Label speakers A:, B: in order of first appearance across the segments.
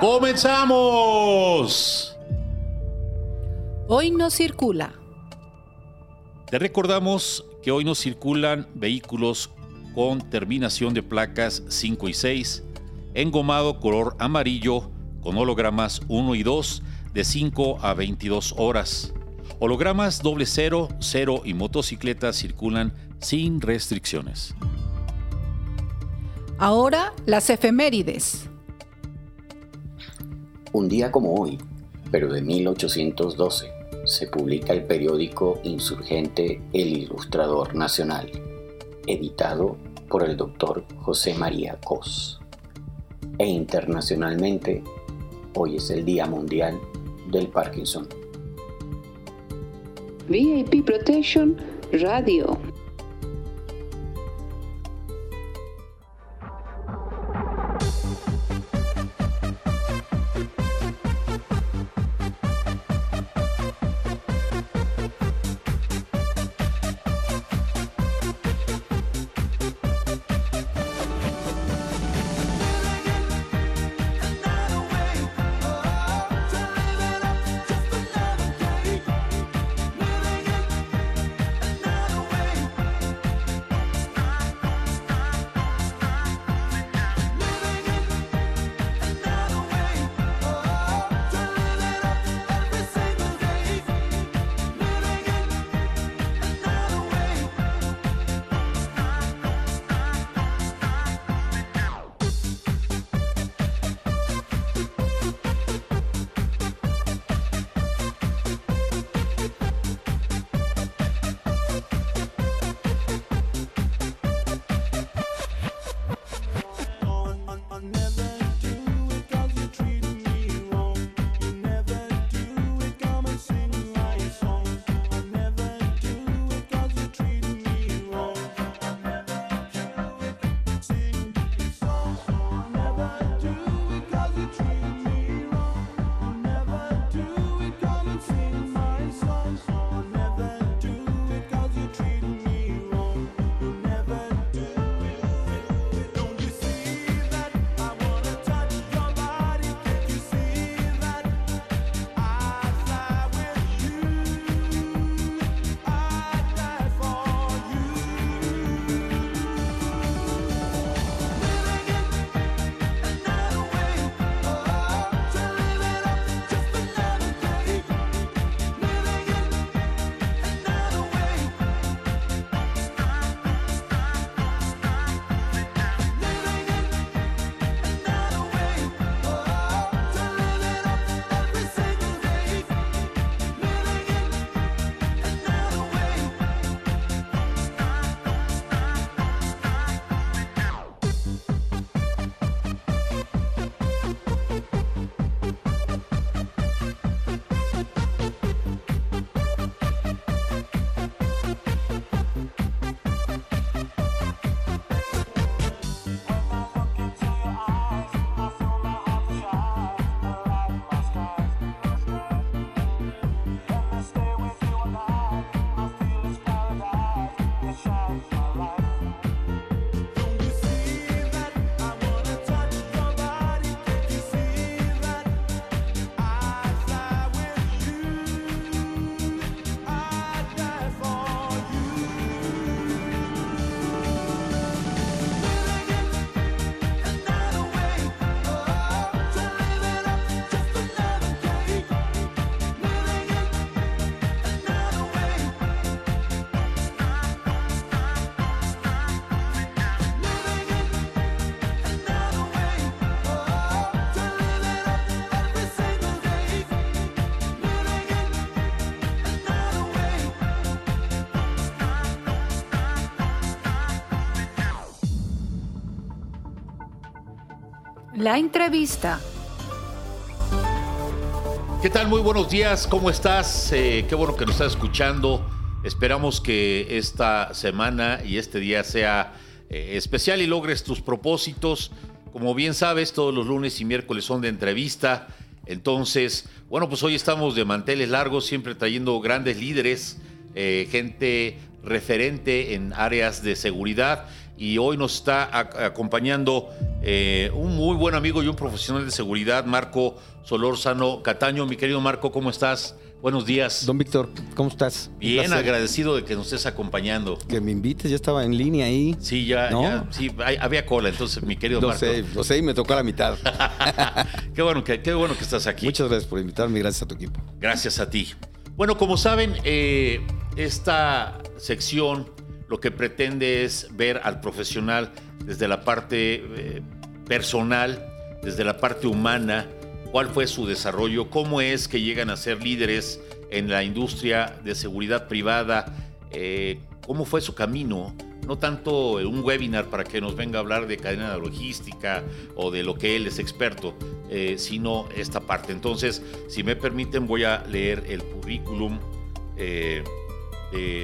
A: ¡Comenzamos!
B: Hoy no circula.
A: Te recordamos que hoy no circulan vehículos con terminación de placas 5 y 6, engomado color amarillo con hologramas 1 y 2 de 5 a 22 horas. Hologramas doble 0, 0 y motocicletas circulan sin restricciones.
B: Ahora las efemérides.
C: Un día como hoy, pero de 1812, se publica el periódico insurgente El Ilustrador Nacional, editado por el doctor José María Cos. E internacionalmente, hoy es el Día Mundial del Parkinson.
D: VIP Protection Radio.
B: La entrevista.
A: ¿Qué tal? Muy buenos días, ¿cómo estás? Eh, qué bueno que nos estás escuchando. Esperamos que esta semana y este día sea eh, especial y logres tus propósitos. Como bien sabes, todos los lunes y miércoles son de entrevista. Entonces, bueno, pues hoy estamos de manteles largos, siempre trayendo grandes líderes, eh, gente referente en áreas de seguridad y hoy nos está acompañando eh, un muy buen amigo y un profesional de seguridad, Marco Solórzano Cataño. Mi querido Marco, ¿cómo estás? Buenos días.
E: Don Víctor, ¿cómo estás?
A: Bien, agradecido de que nos estés acompañando.
E: Que me invites, ya estaba en línea ahí.
A: Sí, ya, ya sí, había cola, entonces, mi querido Marco.
E: Sé, lo sé y me tocó a la mitad.
A: qué, bueno que, qué bueno que estás aquí.
E: Muchas gracias por invitarme y gracias a tu equipo.
A: Gracias a ti. Bueno, como saben, eh, esta sección lo que pretende es ver al profesional desde la parte eh, personal, desde la parte humana, cuál fue su desarrollo, cómo es que llegan a ser líderes en la industria de seguridad privada, eh, cómo fue su camino, no tanto un webinar para que nos venga a hablar de cadena de logística o de lo que él es experto, eh, sino esta parte. Entonces, si me permiten, voy a leer el currículum de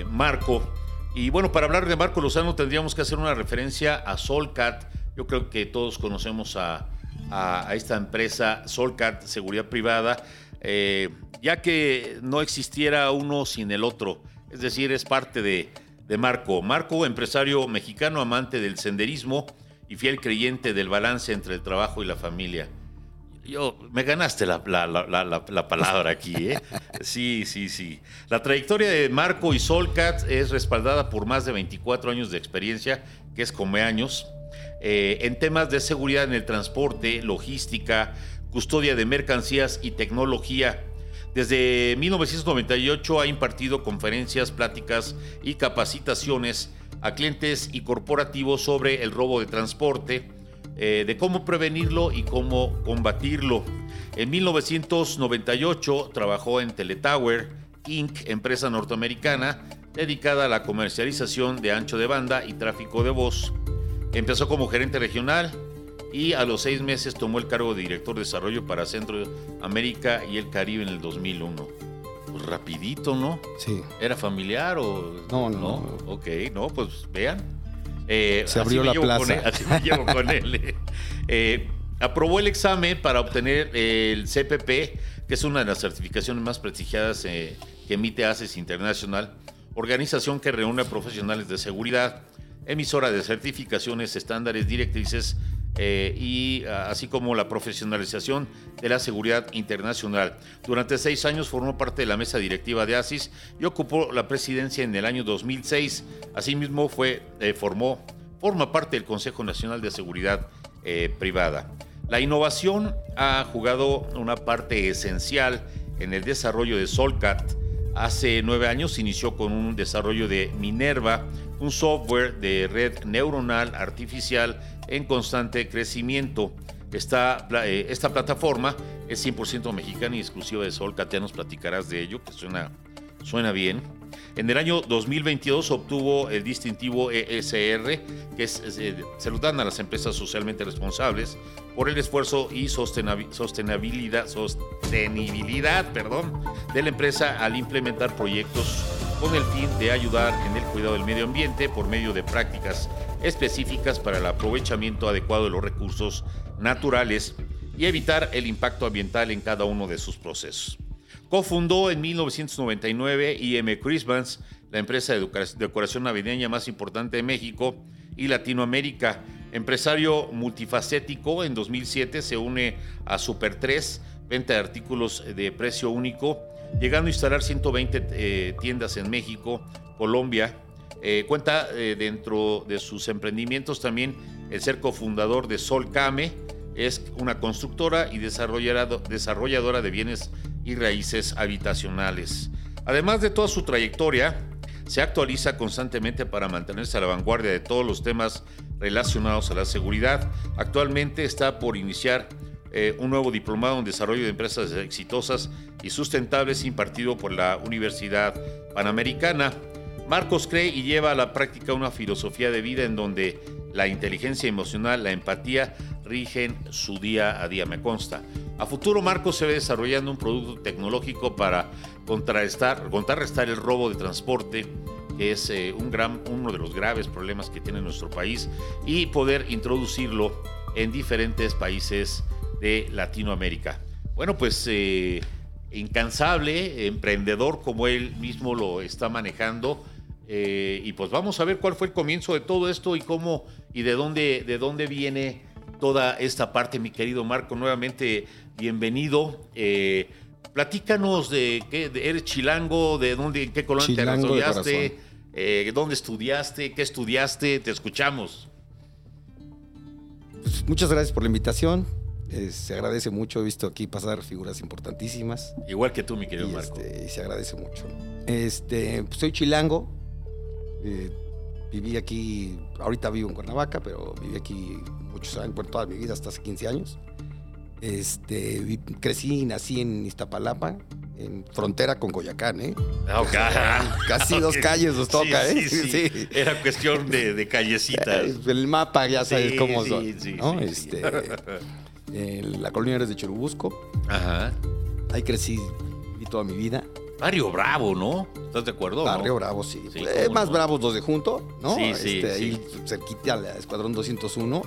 A: Marco y bueno, para hablar de Marco Lozano tendríamos que hacer una referencia a Solcat. Yo creo que todos conocemos a, esta empresa Solcat, Seguridad Privada, eh, ya que no existiera uno sin el otro. Es decir, es parte de, de Marco. Marco, empresario mexicano, amante del senderismo y fiel creyente del balance entre el trabajo y la familia. Yo, me ganaste la, palabra aquí, ¿eh? Sí, sí, sí. La trayectoria de Marco y Solcat es respaldada por más de 24 años de experiencia, que es como años, eh, en temas de seguridad en el transporte, logística, custodia de mercancías y tecnología. Desde 1998 ha impartido conferencias, pláticas y capacitaciones a clientes y corporativos sobre el robo de transporte, eh, de cómo prevenirlo y cómo combatirlo. En 1998 trabajó en Teletower Inc., empresa norteamericana dedicada a la comercialización de ancho de banda y tráfico de voz. Empezó como gerente regional y a los seis meses tomó el cargo de director de desarrollo para Centroamérica y el Caribe en el 2001. Pues rapidito, ¿no?
E: Sí.
A: ¿Era familiar o...?
E: No, no. no.
A: Ok, no, pues vean. Eh,
E: Se abrió la plaza.
A: así me llevo con él. Eh, aprobó el examen para obtener el CPP, que es una de las certificaciones más prestigiadas eh, que emite ACES Internacional, organización que reúne a profesionales de seguridad, emisora de certificaciones, estándares, directrices eh, y ah, así como la profesionalización de la seguridad internacional. Durante seis años formó parte de la mesa directiva de ASIS y ocupó la presidencia en el año 2006. Asimismo, fue, eh, formó, forma parte del Consejo Nacional de Seguridad eh, Privada. La innovación ha jugado una parte esencial en el desarrollo de Solcat. Hace nueve años inició con un desarrollo de Minerva, un software de red neuronal artificial en constante crecimiento. Esta, eh, esta plataforma es 100% mexicana y exclusiva de Sol. Katia, nos platicarás de ello, que suena, suena bien. En el año 2022 obtuvo el distintivo ESR, que es, eh, lo dan a las empresas socialmente responsables por el esfuerzo y sostenibilidad, sostenibilidad perdón, de la empresa al implementar proyectos con el fin de ayudar en el cuidado del medio ambiente por medio de prácticas específicas para el aprovechamiento adecuado de los recursos naturales y evitar el impacto ambiental en cada uno de sus procesos. Cofundó en 1999 IM Christmas, la empresa de decoración navideña más importante de México y Latinoamérica. Empresario multifacético, en 2007 se une a Super 3, venta de artículos de precio único, llegando a instalar 120 eh, tiendas en México, Colombia, eh, cuenta eh, dentro de sus emprendimientos también el ser cofundador de Solcame, es una constructora y desarrolladora de bienes y raíces habitacionales. Además de toda su trayectoria, se actualiza constantemente para mantenerse a la vanguardia de todos los temas relacionados a la seguridad. Actualmente está por iniciar eh, un nuevo diplomado en desarrollo de empresas exitosas y sustentables impartido por la Universidad Panamericana. Marcos cree y lleva a la práctica una filosofía de vida en donde la inteligencia emocional, la empatía rigen su día a día, me consta. A futuro, Marco se ve desarrollando un producto tecnológico para contrarrestar, contrarrestar el robo de transporte, que es eh, un gran, uno de los graves problemas que tiene nuestro país, y poder introducirlo en diferentes países de Latinoamérica. Bueno, pues eh, incansable, emprendedor como él mismo lo está manejando. eh, y pues vamos a ver cuál fue el comienzo de todo esto y cómo y de dónde, de dónde viene toda esta parte, mi querido Marco. Nuevamente, bienvenido. Eh, platícanos de qué de- eres chilango, de dónde, en qué colonia
E: Chilango
A: te
E: de
A: desarrollaste, eh, dónde estudiaste, qué estudiaste, te escuchamos.
E: Pues, muchas gracias por la invitación. Eh, se agradece mucho. He visto aquí pasar figuras importantísimas.
A: Igual que tú, mi querido
E: Y,
A: Marco.
E: este, y se agradece mucho. Este, pues, soy chilango. eh, viví aquí, ahorita vivo en Cuernavaca, pero viví aquí muchos años, por toda mi vida, hasta hace 15 años. Este, crecí y nací en Iztapalapa, en frontera con Coyacán, ¿eh?
A: Ah.
E: Casi dos calles nos toca,
A: Sí,
E: ¿eh?
A: sí, sí. Era cuestión de, de callecitas.
E: El mapa ya sabes cómo
A: sí,
E: son.
A: sí,
E: ¿no? Este, la colonia eres de Churubusco.
A: Ajá.
E: Ahí crecí viví toda mi vida.
A: Barrio Bravo, ¿no? ¿Estás de acuerdo? no?
E: Barrio Bravo, sí. Eh, más
A: no.
E: bravos los de junto, ¿no?
A: Sí, sí,
E: Este,
A: sí.
E: Ahí cerquita a la Escuadrón 201.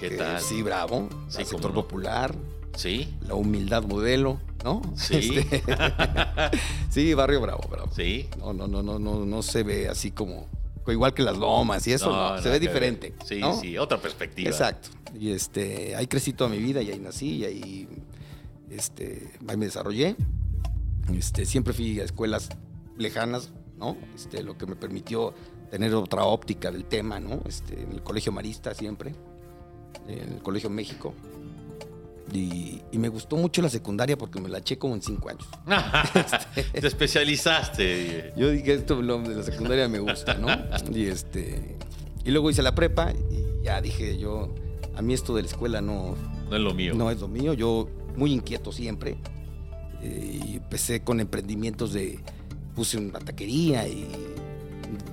A: ¿Qué tal?
E: Sí, bravo.
A: Sí,
E: sector
A: no.
E: popular,
A: Sí,
E: la humildad modelo, ¿no?
A: sí,
E: Este, sí, Barrio Bravo, bravo.
A: sí.
E: No, no, no, no, no, no se ve así como igual que las lomas y eso, no,
A: No,
E: se ve diferente.
A: ver. Sí,
E: ¿no?
A: sí, otra perspectiva.
E: Exacto. Y este, ahí crecí toda mi vida y ahí nací y ahí, este, ahí me desarrollé. Este, siempre fui a escuelas lejanas, ¿no? Este, lo que me permitió tener otra óptica del tema, ¿no? Este, en el Colegio Marista siempre, en el Colegio México. Y, y me gustó mucho la secundaria porque me la eché como en cinco años.
A: Te especializaste.
E: Yo dije, esto lo de la secundaria me gusta, ¿no? Y este y luego hice la prepa y ya dije yo, a mí esto de la escuela no,
A: No es lo mío.
E: no es lo mío. Yo muy inquieto siempre. eh, y empecé con emprendimientos de, puse una taquería y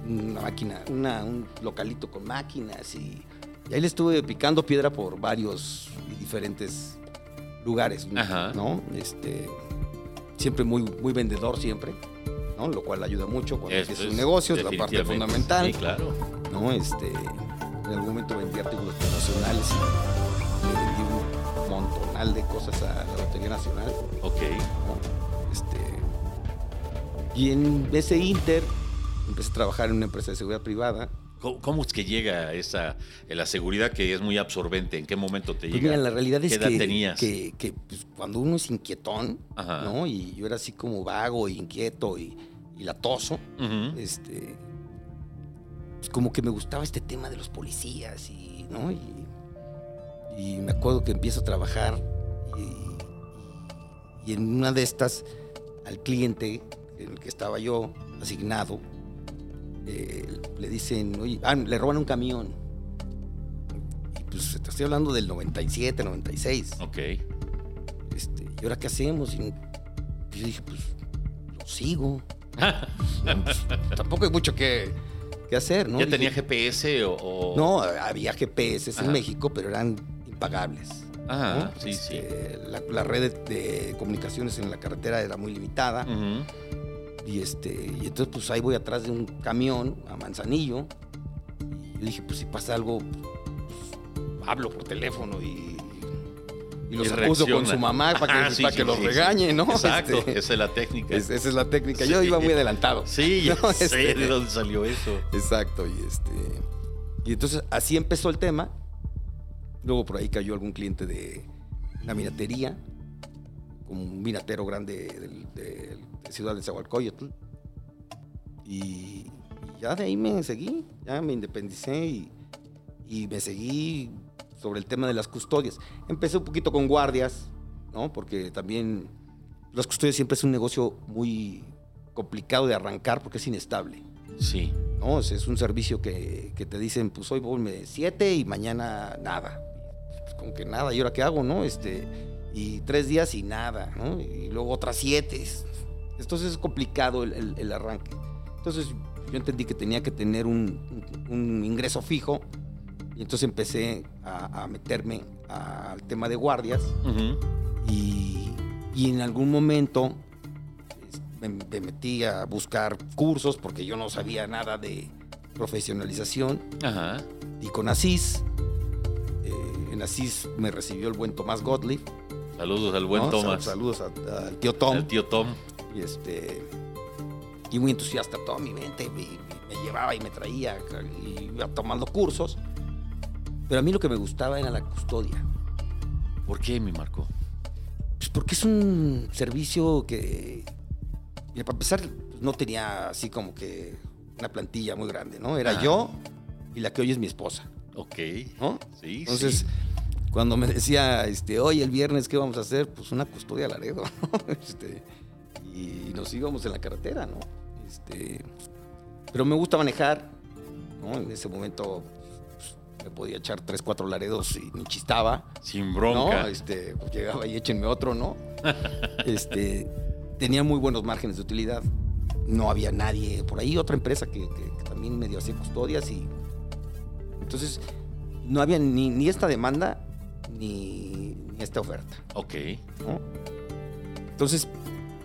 E: una máquina, una- un localito con máquinas y, y ahí le estuve picando piedra por varios y diferentes lugares,
A: Ajá.
E: ¿no? Este, siempre muy, muy vendedor siempre, ¿no? Lo cual ayuda mucho cuando empiezas
A: es
E: un negocio, es la parte fundamental.
A: Sí, claro.
E: ¿no? Este, en algún momento vendí artículos internacionales y le vendí un montonal de cosas a la Lotería Nacional.
A: Ok.
E: ¿no? Este, y en ese inter empecé a trabajar en una empresa de seguridad privada.
A: ¿Cómo, cómo es que llega esa la seguridad que es muy absorbente? ¿En qué momento te
E: Pues
A: llega?
E: mira, la realidad es
A: ¿Qué edad
E: que,
A: tenías?
E: que, que, pues, cuando uno es inquietón,
A: Ajá.
E: ¿no? Y yo era así como vago, e inquieto y, y latoso, este, pues como que me gustaba este tema de los policías y, ¿no? Y, y me acuerdo que empiezo a trabajar y, y en una de estas al cliente en el que estaba yo asignado eh, le dicen, oye, ah, le roban un camión. Y pues te estoy hablando del 97, 96.
A: Ok.
E: Este, ¿Y ahora qué hacemos? Y yo dije, pues lo sigo. No, pues, tampoco hay mucho que, que hacer, ¿no?
A: ¿Ya
E: Dije,
A: tenía GPS o...? o-
E: No, había GPS en México, pero eran impagables.
A: Ah,
E: ¿no?
A: sí, sí.
E: Este, La, la red de, de comunicaciones en la carretera era muy limitada.
A: Ujú.
E: Y, este, y entonces, pues ahí voy atrás de un camión a Manzanillo. Y yo dije, pues si pasa algo, pues, hablo por teléfono y, y los
A: Y
E: acuso con su mamá para que,
A: Ah, sí,
E: para
A: sí,
E: que los
A: sí,
E: regañe, ¿no?
A: Exacto,
E: Este,
A: esa es la técnica.
E: es- esa es la técnica. Yo iba muy adelantado.
A: Sí,
E: No,
A: sé
E: este-
A: de dónde salió eso.
E: Exacto, y este. Y entonces así empezó el tema. Luego por ahí cayó algún cliente de una minatería, como un minatero grande del- de, de Ciudad de Zahualcóyotl. Y ya de ahí me seguí, ya me independicé y, y me seguí sobre el tema de las custodias. Empecé un poquito con guardias, ¿no? Porque también las custodias siempre es un negocio muy complicado de arrancar porque es inestable.
A: Sí.
E: No, es, es un servicio que, que te dicen, pues hoy ponme siete y mañana nada. Pues como que nada, ¿y ahora qué hago, no? Este, y tres días y nada, ¿no? Y luego otras siete. Entonces es complicado el, el- el arranque. Entonces yo entendí que tenía que tener un, un- un ingreso fijo y entonces empecé a, a meterme al tema de guardias
A: Ujú.
E: Y, y en algún momento me, me metí a buscar cursos porque yo no sabía nada de profesionalización. Y con Asís, eh, en Asís me recibió el buen Tomás Gottlieb.
A: Saludos al buen Tomás.
E: Saludos a- al tío Tom.
A: Al tío Tom.
E: Y este. Y muy entusiasta todo mi mente. Me, me llevaba y me traía. Y iba tomando cursos. Pero a mí lo que me gustaba era la custodia.
A: ¿Por qué, mi Marco?
E: Pues porque es un servicio que. para empezar, pues, no tenía así como que una plantilla muy grande, ¿no? Era yo y la que hoy es mi esposa,
A: Ok.
E: ¿no?
A: Sí,
E: Entonces,
A: sí.
E: cuando me decía, este, oye, el viernes, ¿qué vamos a hacer? Pues una custodia Laredo, ¿no? Este, y nos íbamos en la carretera, ¿no? Este, pero me gusta manejar, ¿no? En ese momento pues, me podía echar tres, cuatro Laredos y ni chistaba.
A: Sin
E: ¿no?
A: bronca.
E: Este, pues llegaba y échenme otro, ¿no? este, tenía muy buenos márgenes de utilidad. No había nadie por ahí, otra empresa que, que- que también medio hacía custodias y entonces no había ni, ni esta demanda ni, ni esta oferta,
A: Ok.
E: ¿no? Entonces,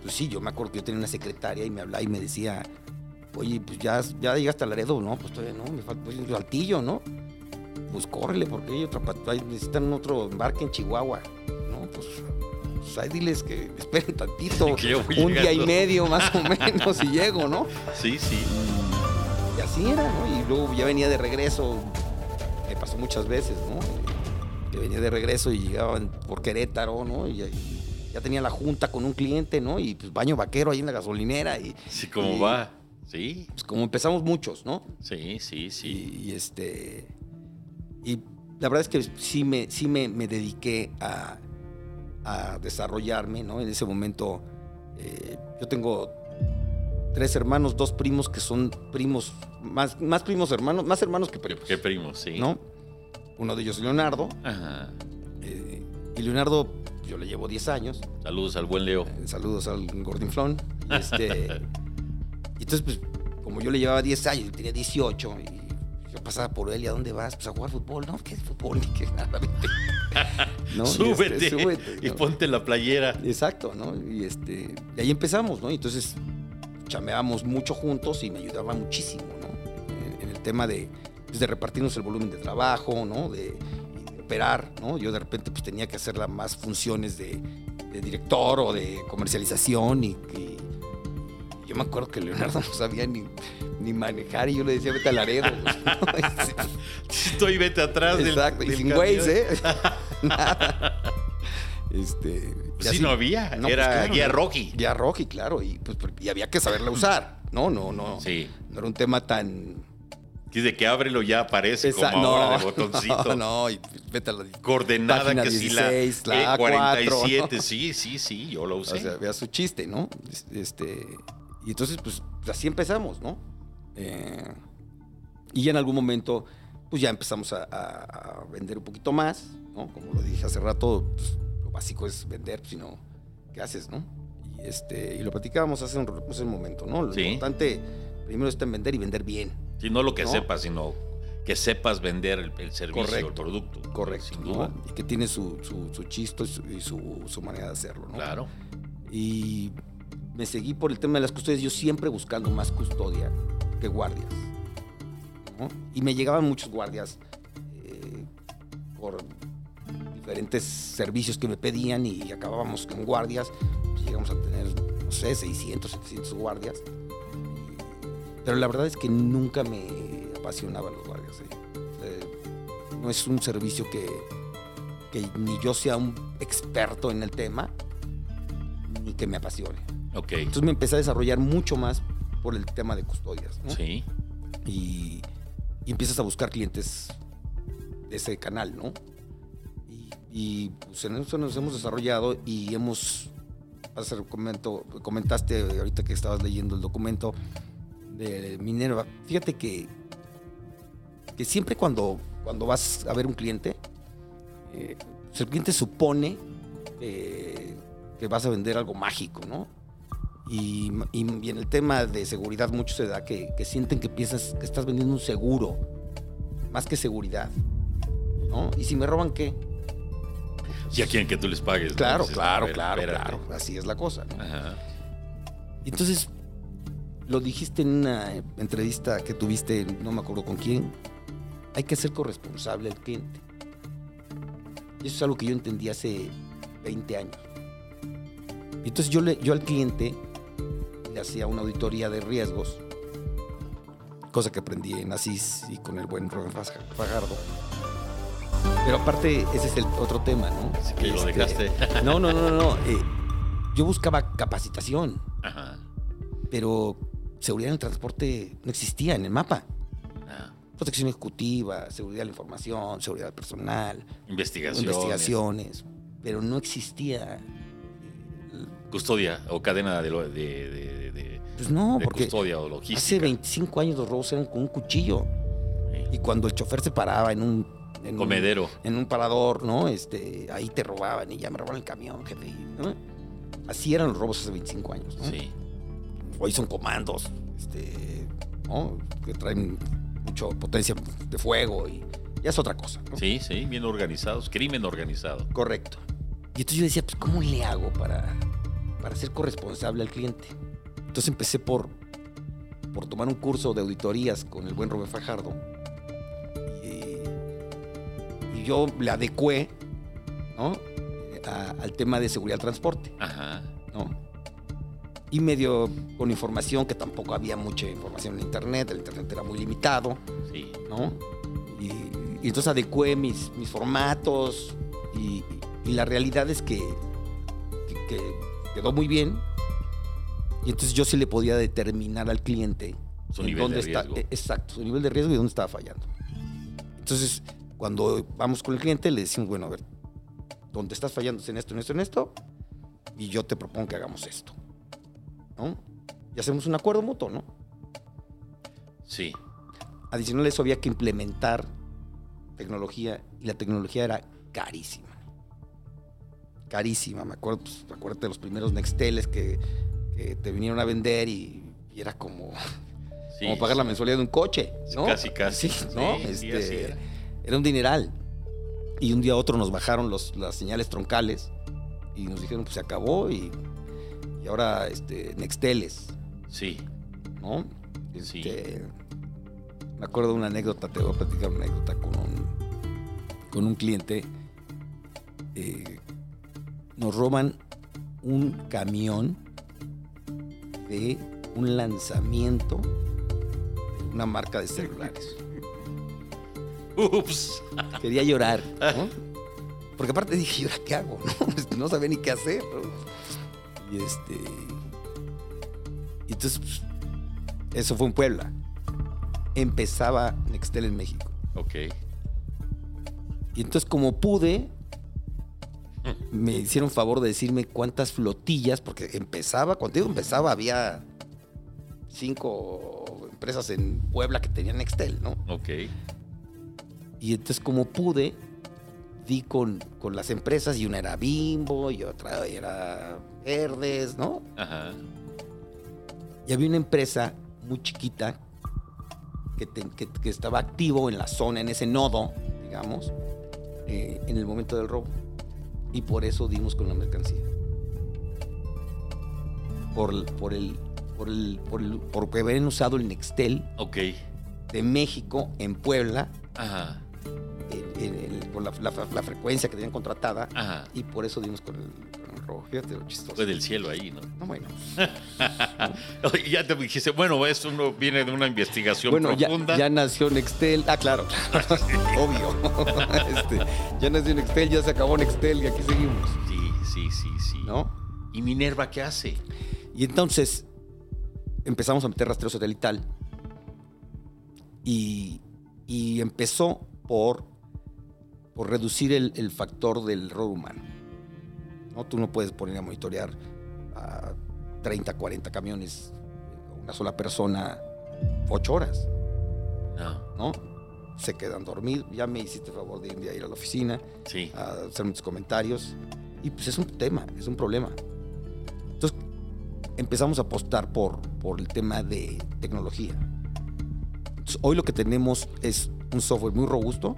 E: pues sí, yo me acuerdo que yo tenía una secretaria y me hablaba y me decía, oye, pues ya, ya llegaste a Laredo, no, pues todavía no, me falta pues, Saltillo, ¿no? Pues córrele, porque hay otra, necesitan otro embarque en Chihuahua, ¿no? Pues, pues ahí diles que esperen tantito,
A: Que
E: un día y medio más o menos y llego, ¿no?
A: Sí, sí.
E: Y así era, ¿no? Y luego ya venía de regreso, me pasó muchas veces, ¿no? Que venía de regreso y llegaban por Querétaro, ¿no? Y, y ya tenía la junta con un cliente, ¿no? Y pues baño vaquero ahí en la gasolinera y
A: Sí, ¿cómo
E: y,
A: va? Sí,
E: Pues como empezamos muchos, ¿no?
A: sí, sí, sí.
E: Y, y, este. Y la verdad es que sí me, sí me, me dediqué a, a desarrollarme, ¿no? En ese momento eh, yo tengo tres hermanos, dos primos que son primos, más, más primos hermanos, más hermanos que
A: ¿Qué,
E: primos.
A: qué primo? Sí.
E: ¿No? Uno de ellos es Leonardo.
A: Ajá.
E: eh, y Leonardo, yo le llevo 10 años.
A: Saludos al buen Leo.
E: Eh, Saludos al Gordinflón. Y este, y entonces, pues, como yo le llevaba 10 años, yo tenía 18, y yo pasaba por él, ¿y a dónde vas? Pues a jugar fútbol, ¿no? ¿Qué es fútbol? Ni qué nada. ¿No? Y, este,
A: súbete,
E: súbete,
A: y
E: ¿no?
A: ponte la playera.
E: Exacto, ¿no? Y, este, y ahí empezamos, ¿no? Y entonces chameábamos mucho juntos y me ayudaba muchísimo, ¿no? En, en el tema de, pues, de repartirnos el volumen de trabajo, ¿no? Y de operar, ¿no? Yo de repente pues tenía que hacer más funciones de, de director o de comercialización y, y- y yo me acuerdo que Leonardo no sabía ni, ni manejar y yo le decía, vete a Laredo.
A: Estoy vete atrás del-
E: Exacto, y
A: del
E: sin
A: camión.
E: Waze, ¿eh? Nada. Este, y
A: Sí,
E: así-
A: no había.
E: No, pues,
A: Era
E: claro,
A: guía. Rocky.
E: Guía Rocky, claro, y, pues, y había que saberla usar, ¿no? No, no.
A: Sí.
E: No era un tema tan...
A: Dice que ábrelo ya aparece
E: Esa-
A: como ahora de botoncito.
E: No, no, y vete a la...
A: Coordenada
E: Página
A: que si la,
E: 16, la A4,
A: E47.
E: ¿no?
A: Sí, sí, sí, yo lo usé.
E: O sea, vea su chiste, ¿no? Este, y entonces, pues, así empezamos, ¿no? Eh, y ya en algún momento, pues ya empezamos a, a- a vender un poquito más, ¿no? Como lo dije hace rato, pues, lo básico es vender, pues, si no, ¿qué haces, no? Y, este, y lo platicábamos hace un, hace un momento, ¿no? Lo
A: Sí.
E: importante primero está en vender y vender bien.
A: Sí, no lo que
E: ¿no?
A: sepas, sino que sepas vender el, el servicio,
E: Correcto.
A: el producto.
E: Correcto.
A: Sin
E: ¿no?
A: duda.
E: Y que tiene su, su, su chisto y, su, y su- su manera de hacerlo, ¿no?
A: Claro.
E: Y me seguí por el tema de las custodias, yo siempre buscando más custodia que guardias. ¿no? Y me llegaban muchos guardias eh, por diferentes servicios que me pedían y acabábamos con guardias. Llegamos a tener, no sé, 600, 700 guardias. Pero la verdad es que nunca me apasionaban los guardias. ¿eh? Eh, no es un servicio que, que ni yo sea un experto en el tema, ni que me apasione. Entonces me empecé a desarrollar mucho más por el tema de custodias. ¿no?
A: Sí.
E: Y, y empiezas a buscar clientes de ese canal, ¿no? Y, y, pues en eso nos hemos desarrollado y hemos, hace comento, comentaste ahorita que estabas leyendo el documento de Minerva, fíjate que, que siempre cuando, cuando vas a ver un cliente, eh, pues el cliente supone eh, que vas a vender algo mágico, ¿no? Y, y- y en el tema de seguridad mucho se da que, que sienten que piensas que estás vendiendo un seguro, más que seguridad. ¿no? ¿Y si me roban qué?
A: Ya quieren que tú les pagues. ¿no?
E: Claro,
A: Dices, a
E: claro,
A: ver,
E: claro,
A: espérate.
E: claro. Así es la cosa. ¿no?
A: Ajá.
E: Y Entonces, lo dijiste en una entrevista que tuviste, no me acuerdo con quién, hay que ser corresponsable al cliente. Y eso es algo que yo entendí hace 20 años. Y entonces yo, le, yo al cliente le hacía una auditoría de riesgos, cosa que aprendí en Asís y con el buen Rubén Faj- Fajardo. Pero aparte, ese es el otro tema, ¿no?
A: Así que lo
E: Este,
A: dejaste.
E: No, no, no, no. no, eh, yo buscaba capacitación
A: Ajá.
E: pero seguridad en el transporte no existía en el mapa.
A: Ah,
E: Protección ejecutiva, seguridad de la información, seguridad personal,
A: Investigación.
E: investigaciones, pero no existía.
A: Custodia o cadena de, lo- de, de- de-
E: Pues no, porque
A: custodia o logística.
E: hace 25 años los robos eran con un cuchillo
A: Sí.
E: y cuando el chofer se paraba en un en un-
A: Comedero.
E: en un parador, ¿no? Este, ahí te robaban y ya me robaron el camión, jefe. ¿no? Así eran los robos hace 25 años. ¿no?
A: Sí.
E: Hoy son comandos, este, ¿no? Que traen mucha potencia de fuego y ya es otra cosa. ¿no?
A: Sí, sí, bien organizados. Crimen organizado.
E: Correcto. Y entonces yo decía, pues, ¿cómo le hago para, para ser corresponsable al cliente? Entonces empecé por, por tomar un curso de auditorías con el buen Rubén Fajardo. Y, y yo le adecué, ¿no? A- al tema de seguridad del transporte.
A: Ajá.
E: ¿no? Y medio con información, que tampoco había mucha información en Internet, el Internet era muy limitado,
A: Sí.
E: ¿no? Y, y entonces adecué mis, mis formatos y, y la realidad es que, que- que quedó muy bien. Y entonces yo sí le podía determinar al cliente
A: Su nivel de
E: dónde está,
A: riesgo.
E: eh, exacto, su nivel de riesgo y dónde estaba fallando. Entonces, cuando vamos con el cliente, le decimos, bueno, a ver, ¿dónde estás fallando es en esto, en esto, en esto? Y yo te propongo que hagamos esto. ¿No? Y hacemos un acuerdo mutuo, ¿no?
A: Sí.
E: Adicional a eso había que implementar tecnología y la tecnología era carísima. Carísima, me acuerdo, pues, acuérdate de los primeros Nexteles que, que te vinieron a vender y, y era como,
A: sí.
E: como pagar la mensualidad de un coche, ¿no?
A: Casi, casi.
E: Sí, ¿no? Este,
A: era.
E: era un dineral. Y un día a otro nos bajaron los, las señales troncales y nos dijeron, pues se acabó y, y ahora este, Nexteles.
A: Sí.
E: ¿no?
A: Sí.
E: Este, Me acuerdo de una anécdota, te voy a platicar una anécdota con un, con un cliente. Eh, nos roban un camión de un lanzamiento de una marca de celulares.
A: Ups.
E: Quería llorar, ¿no? Porque aparte dije, ¿y ahora qué hago? No, no sabía ni qué hacer. ¿no? Y este. Y entonces, pues, eso fue en Puebla. Empezaba Nextel en México.
A: Ok.
E: Y entonces, como pude, me hicieron favor de decirme cuántas flotillas, porque empezaba, cuando digo empezaba, había cinco empresas en Puebla que tenían Nextel, ¿no?
A: Ok.
E: Y entonces como pude, di con, con las empresas y una era Bimbo y otra era Verdes, ¿no?
A: Ajá.
E: Y había una empresa muy chiquita que, te- que- que estaba activo en la zona, en ese nodo, digamos, eh, en el momento del robo. Y por eso dimos con la mercancía. Por, el- por el... Por el, por el, porque habían usado el Nextel
A: Ok.
E: de México en Puebla
A: Ajá.
E: el- por la, la- la frecuencia que tenían contratada
A: Ajá.
E: y por eso dimos con el, Fíjate lo chistoso.
A: Fue del cielo ahí, ¿no?
E: No, bueno.
A: Oye, ya te dijiste, bueno, esto no viene de una investigación
E: Bueno, ya,
A: profunda.
E: ya nació Nextel. Ah, claro, claro. obvio. Este, ya nació Nextel, ya se acabó Nextel y aquí seguimos.
A: Sí, sí, sí, sí.
E: ¿No?
A: ¿Y Minerva qué hace?
E: Y entonces empezamos a meter rastreo satelital y, y empezó por, por reducir el, el factor del error humano. ¿No? Tú no puedes poner a monitorear a 30, 40 camiones, eh, una sola persona, ocho horas,
A: No.
E: ¿no? Se quedan dormidos. Ya me hiciste favor de ir, a la oficina
A: Sí.
E: a hacer muchos comentarios. Y pues es un tema, es un problema. Entonces empezamos a apostar por, por el tema de tecnología. Entonces, hoy lo que tenemos es un software muy robusto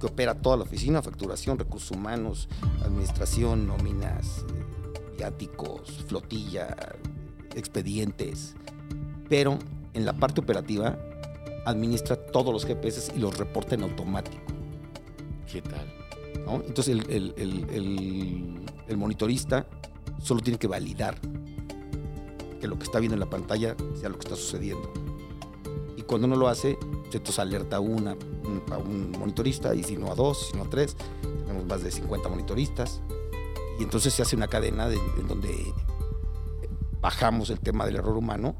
E: que opera toda la oficina, facturación, recursos humanos, administración, nóminas, viáticos, flotilla, expedientes. Pero en la parte operativa administra todos los GPS y los reporta en automático.
A: ¿Qué tal?
E: ¿no? Entonces el, el- el- el- el monitorista solo tiene que validar que lo que está viendo en la pantalla sea lo que está sucediendo. Cuando no lo hace, entonces alerta a, una, un- a un monitorista, y si no a dos, si no a tres, tenemos más de 50 monitoristas. Y entonces se hace una cadena de- en donde bajamos el tema del error humano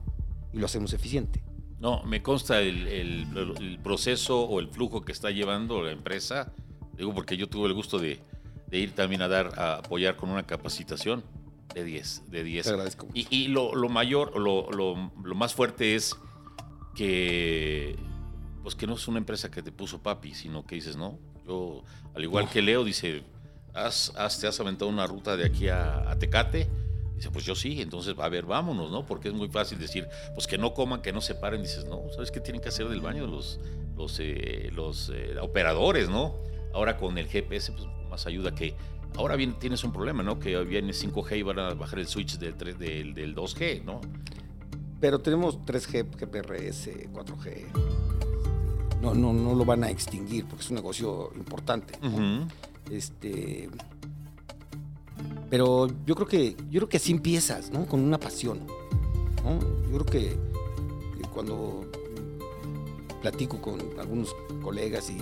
E: y lo hacemos eficiente.
A: No, me consta el, el- el proceso o el flujo que está llevando la empresa. Digo, porque yo tuve el gusto de, de ir también a dar, a apoyar con una capacitación de 10, de 10.
E: Te agradezco mucho.
A: Y, y lo, lo mayor, lo, lo- lo más fuerte es que, pues que no es una empresa que te puso papi, sino que dices, no, yo, al igual que Leo, dice, has, has- te has aventado una ruta de aquí a, a Tecate. Dice, pues yo sí, entonces, a ver, vámonos, ¿no? Porque es muy fácil decir, pues que no coman, que no se paren. Dices, no, ¿sabes qué tienen que hacer del baño los, los, eh, los eh, operadores, ¿no? Ahora con el GPS, pues más ayuda que... Ahora bien, tienes un problema, ¿no? Que viene 5G y van a bajar el switch del, 3 del, del 2G, ¿no?
E: Pero tenemos 3G, GPRS, 4G. No, no, no lo van a extinguir porque es un negocio importante. Este. Pero yo creo que yo creo que así empiezas, ¿no? Con una pasión. ¿no? Yo creo que, que cuando platico con algunos colegas y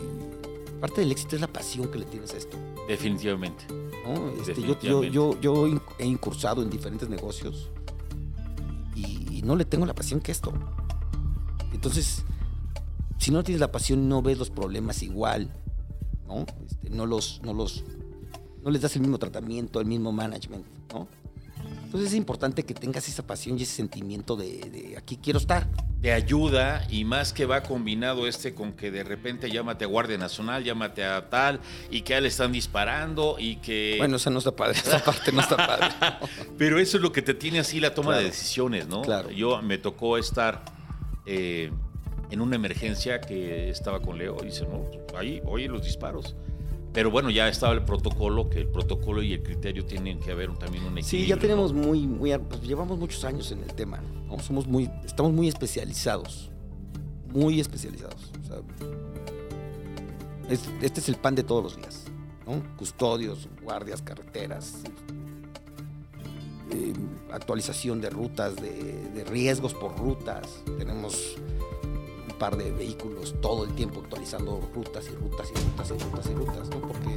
E: parte del éxito es la pasión que le tienes a esto.
A: Definitivamente.
E: ¿no? Este, yo, yo, yo, yo he incursado en diferentes negocios no le tengo la pasión que esto. Entonces, si no tienes la pasión, no ves los problemas igual, ¿no? Este, no los, no los, no les das el mismo tratamiento, el mismo management. Entonces es importante que tengas esa pasión y ese sentimiento de aquí quiero estar.
A: De ayuda y más que va combinado este con que de repente llámate a Guardia Nacional, llámate a tal y que ya le están disparando y que...
E: Bueno, esa no está padre, esa parte no está padre.
A: Pero eso es lo que te tiene así la toma
E: Claro.
A: de decisiones, ¿no?
E: Claro.
A: Yo me tocó estar eh, en una emergencia que estaba con Leo y dice, no, ahí oye los disparos. Pero bueno, ya estaba el protocolo, que el protocolo y el criterio tienen que haber también un equilibrio.
E: Sí, ya tenemos muy, muy, pues, llevamos muchos años en el tema, ¿no? Somos muy, estamos muy especializados, muy especializados. o sea, es- este es el pan de todos los días, ¿no? Custodios, guardias, carreteras, eh, actualización de rutas, de, de riesgos por rutas. Tenemos par de vehículos todo el tiempo actualizando rutas y rutas y rutas y rutas y rutas, ¿no? Porque,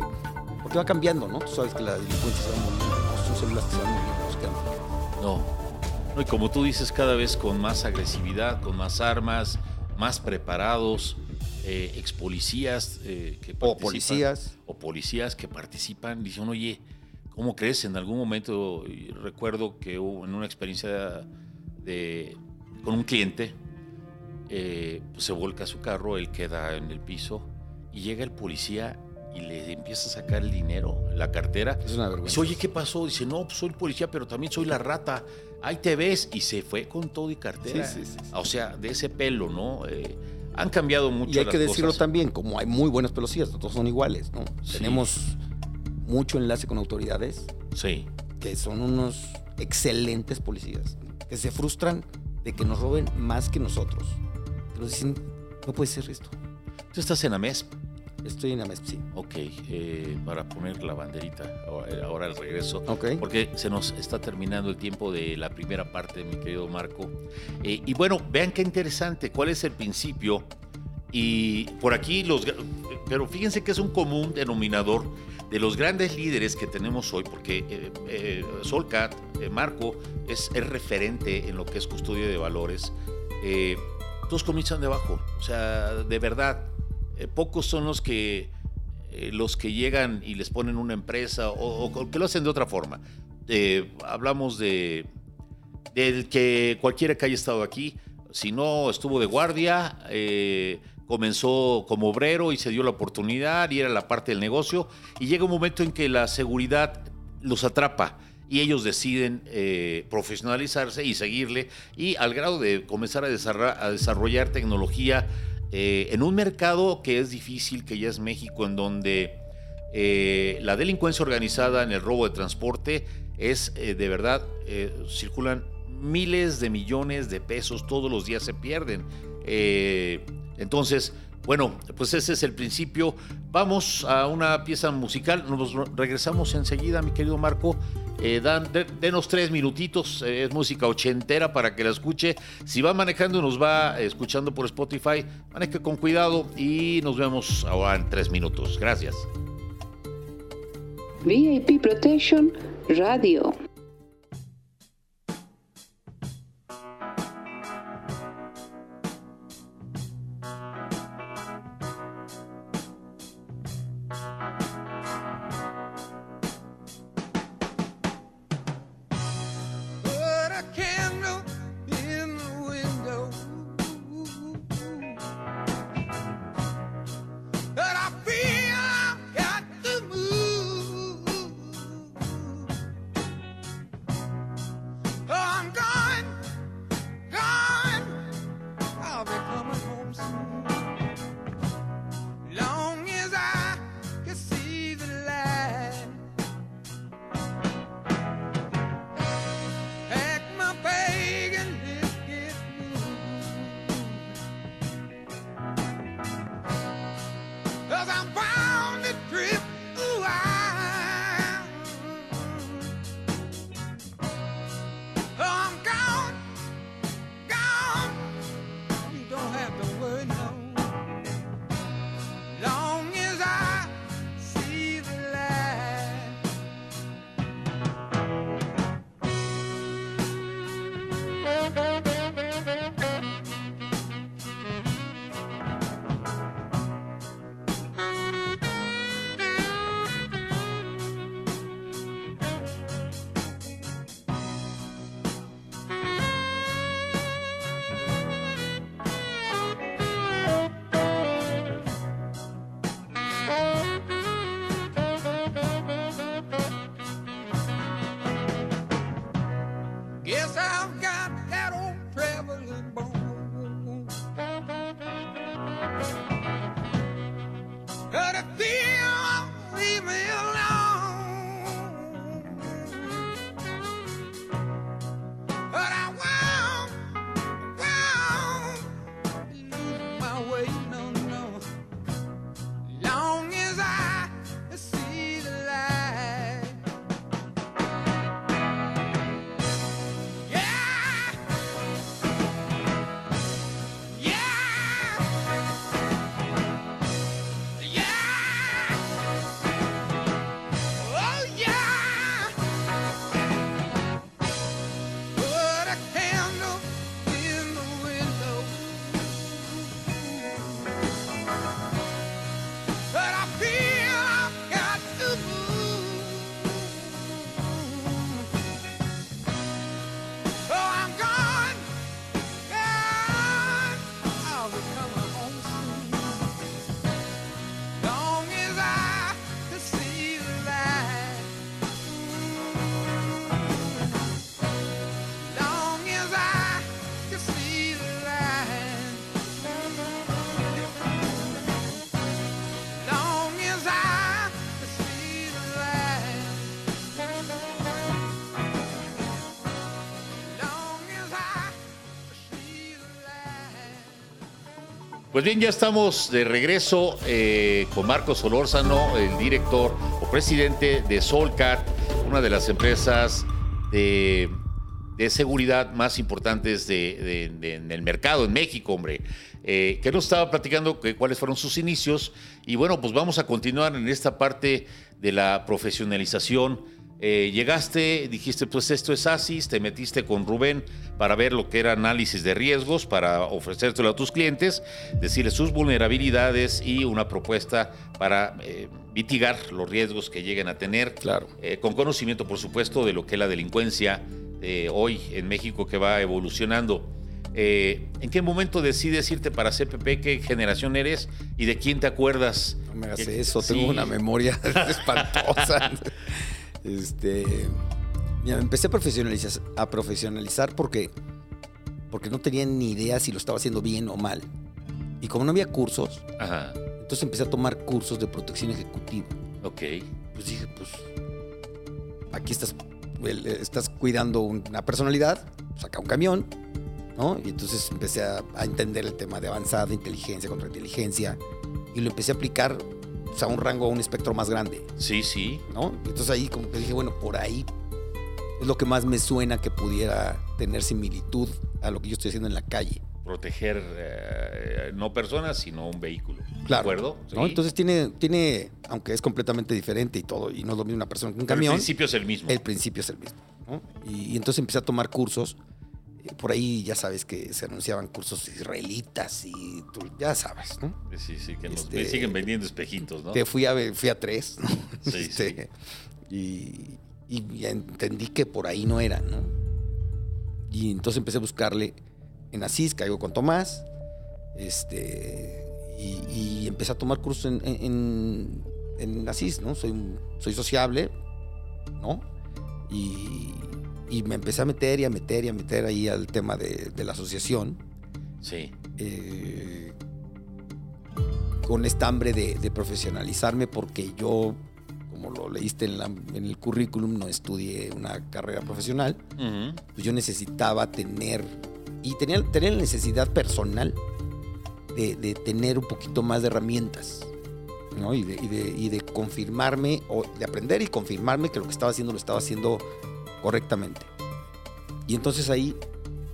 E: porque va cambiando, ¿no? Tú sabes que la delincuencia se va moviendo, son células que se van moviendo, buscando.
A: No. No, Y como tú dices, cada vez con más agresividad, con más armas, más preparados, eh, ex policías eh, que
E: O
A: participan-
E: policías.
A: o policías que participan, dicen, oye, ¿cómo crees? En algún momento recuerdo que hubo en una experiencia de, con un cliente, eh, pues se volca su carro, él queda en el piso y llega el policía y le empieza a sacar el dinero, la cartera.
E: Es una vergüenza.
A: Dice, oye, ¿qué pasó? Dice, no, pues soy policía, pero también soy la rata. Ahí te ves. Y se fue con todo y cartera.
E: Sí, sí, sí.
A: O sea, de ese pelo, ¿no? Eh, han cambiado mucho
E: Y hay
A: las
E: que decirlo
A: cosas.
E: también, como hay muy buenos policías, no todos son iguales, ¿no? Tenemos mucho enlace con autoridades
A: Sí.
E: que son unos excelentes policías, que se frustran de que nos roben más que nosotros. Dicen, no puede ser esto.
A: Tú estás en AMESP.
E: Estoy en la MESP, sí.
A: Ok, eh, para poner la banderita ahora, ahora al regreso.
E: Ok.
A: Porque se nos está terminando el tiempo de la primera parte, mi querido Marco. Eh, y bueno, vean qué interesante, cuál es el principio. Y por aquí los... Pero fíjense que es un común denominador de los grandes líderes que tenemos hoy, porque eh, eh, Solcat, eh, Marco, es, es referente en lo que es custodia de valores. Todos comienzan de abajo, o sea, de verdad. eh, pocos son los que eh, los que llegan y les ponen una empresa o, que lo hacen de otra forma. Eh, hablamos de del que cualquiera que haya estado aquí, si no estuvo de guardia, comenzó como obrero y se dio la oportunidad y era la parte del negocio y llega un momento en que la seguridad los atrapa y ellos deciden eh, profesionalizarse y seguirle y al grado de comenzar a desarrollar, tecnología eh, en un mercado que es difícil, que ya es México, en donde eh, la delincuencia organizada en el robo de transporte es de verdad, circulan miles de millones de pesos, todos los días se pierden. Entonces, bueno, pues ese es el principio. Vamos a una pieza musical, nos regresamos enseguida, mi querido Marco. Eh, dan, de- denos tres minutitos, eh, es música ochentera para que la escuche. Si va manejando, nos va escuchando por Spotify, maneje con cuidado y nos vemos ahora en tres minutos. Gracias.
F: VIP Protection Radio.
A: Pues bien, ya estamos de regreso eh, con Marcos Solórzano, el director o presidente de Solcar, una de las empresas de, seguridad más importantes de- en el mercado en México, hombre. Eh, que nos estaba platicando que, cuáles fueron sus inicios. Y bueno, pues vamos a continuar en esta parte de la profesionalización. Eh, llegaste, dijiste, pues esto es ASIS, te metiste con Rubén para ver lo que era análisis de riesgos, para ofrecértelo a tus clientes, decirles sus vulnerabilidades y una propuesta para eh, mitigar los riesgos que lleguen a tener.
E: Claro.
A: Eh, con conocimiento, por supuesto, de lo que es la delincuencia eh, hoy en México que va evolucionando. Eh, ¿En qué momento decides irte para CPP? ¿Qué generación eres? ¿Y de quién te acuerdas?
E: No me hagas eso,
A: sí.
E: tengo una memoria espantosa. Este, mira, me empecé a profesionalizar, a profesionalizar porque, porque no tenía ni idea si lo estaba haciendo bien o mal. Y como no había cursos,
A: Ajá.
E: entonces empecé a tomar cursos de protección ejecutiva.
A: Ok.
E: Pues dije, pues aquí estás, estás cuidando una personalidad, saca un camión, ¿no? Y entonces empecé a, a entender el tema de avanzada, inteligencia contra inteligencia, y lo empecé a aplicar pues, a un rango, a un espectro más grande,
A: Sí, sí.
E: ¿no? Entonces ahí como que dije, bueno, por ahí es lo que más me suena que pudiera tener similitud a lo que yo estoy haciendo en la calle.
A: Proteger eh, no personas, sino un vehículo. ¿De
E: Claro.
A: acuerdo?
E: ¿no?
A: Sí.
E: Entonces tiene, tiene, aunque es completamente diferente y todo, y no es lo mismo una persona que un
A: Pero
E: camión.
A: el principio es el mismo.
E: El principio es el mismo. ¿no? Y, y entonces empecé a tomar cursos. Por ahí ya sabes que se anunciaban cursos israelitas y tú ya sabes, ¿no?
A: Sí, sí, que nos
E: Este-
A: siguen vendiendo espejitos, ¿no?
E: Que fui a, fui a tres, ¿no?
A: Sí,
E: Este, Y, y entendí que por ahí no era, ¿no? Y entonces empecé a buscarle en Asís, caigo con Tomás, este, y, y empecé a tomar cursos en, en, en- Asís, ¿no? Soy, soy sociable, ¿no? Y, y me empecé a meter y a meter y a meter ahí al tema de, de la asociación
A: Sí.
E: eh, con esta hambre de, de profesionalizarme porque yo, como lo leíste en, la- en el currículum, no estudié una carrera profesional,
A: Ujú.
E: pues yo necesitaba tener, y tenía, tenía la necesidad personal de, de tener un poquito más de herramientas. ¿no? Y, de, y de- y de confirmarme, o de aprender y confirmarme que lo que estaba haciendo lo estaba haciendo correctamente. Y entonces ahí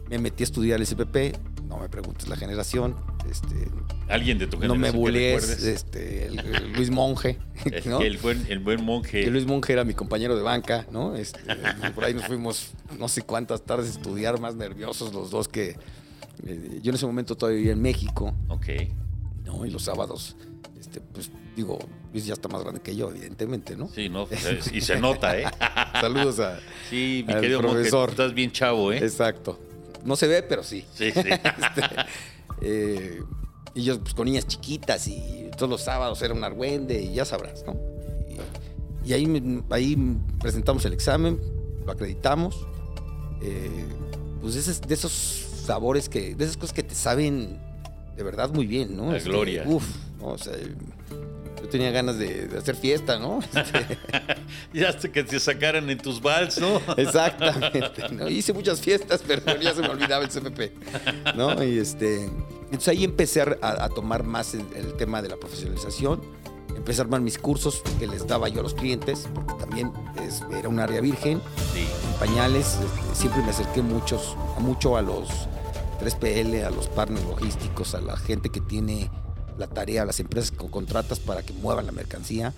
E: me metí a estudiar el SPP, no me preguntes la generación, este,
A: Alguien de tu
E: no
A: generación
E: me
A: que
E: bullees,
A: recuerdes.
E: este, el- el Luis Monje,
A: El-
E: ¿no?
A: el, buen, el buen monje.
E: Que Luis Monge era mi compañero de banca, ¿no? Este, por ahí nos fuimos no sé cuántas tardes a estudiar, más nerviosos los dos que... eh, yo en ese momento todavía vivía en México,
A: Ok.
E: ¿no? Y los sábados, este, pues digo, Luis ya está más grande que yo, evidentemente, ¿no?
A: Sí, no, pues, y se nota, ¿eh?
E: Saludos a...
A: Sí, mi
E: Al
A: querido
E: profesor.
A: estás bien chavo, ¿eh?
E: Exacto. No se ve, pero sí.
A: Sí, sí.
E: Este, eh, y yo pues con niñas chiquitas y todos los sábados era un argüende y ya sabrás, ¿no? Y, y ahí, ahí presentamos el examen, lo acreditamos. eh, pues de esos, de esos sabores que, de esas cosas que te saben de verdad muy bien, ¿no?
A: La gloria.
E: Uf, ¿no? o sea, yo tenía ganas de, de hacer fiesta, ¿no? Este,
A: Ya hasta que te sacaran en tus vals, ¿no?
E: Exactamente. ¿no? Hice muchas fiestas, pero ya se me olvidaba el CPP. ¿no? Y este, entonces ahí empecé a, a tomar más el, el tema de la profesionalización. Empecé a armar mis cursos que les daba yo a los clientes, porque también es- era un área virgen,
A: Sí.
E: pañales. este, siempre me acerqué muchos, mucho a los 3PL, a los partners logísticos, a la gente que tiene la tarea, a las empresas que contratas para que muevan la mercancía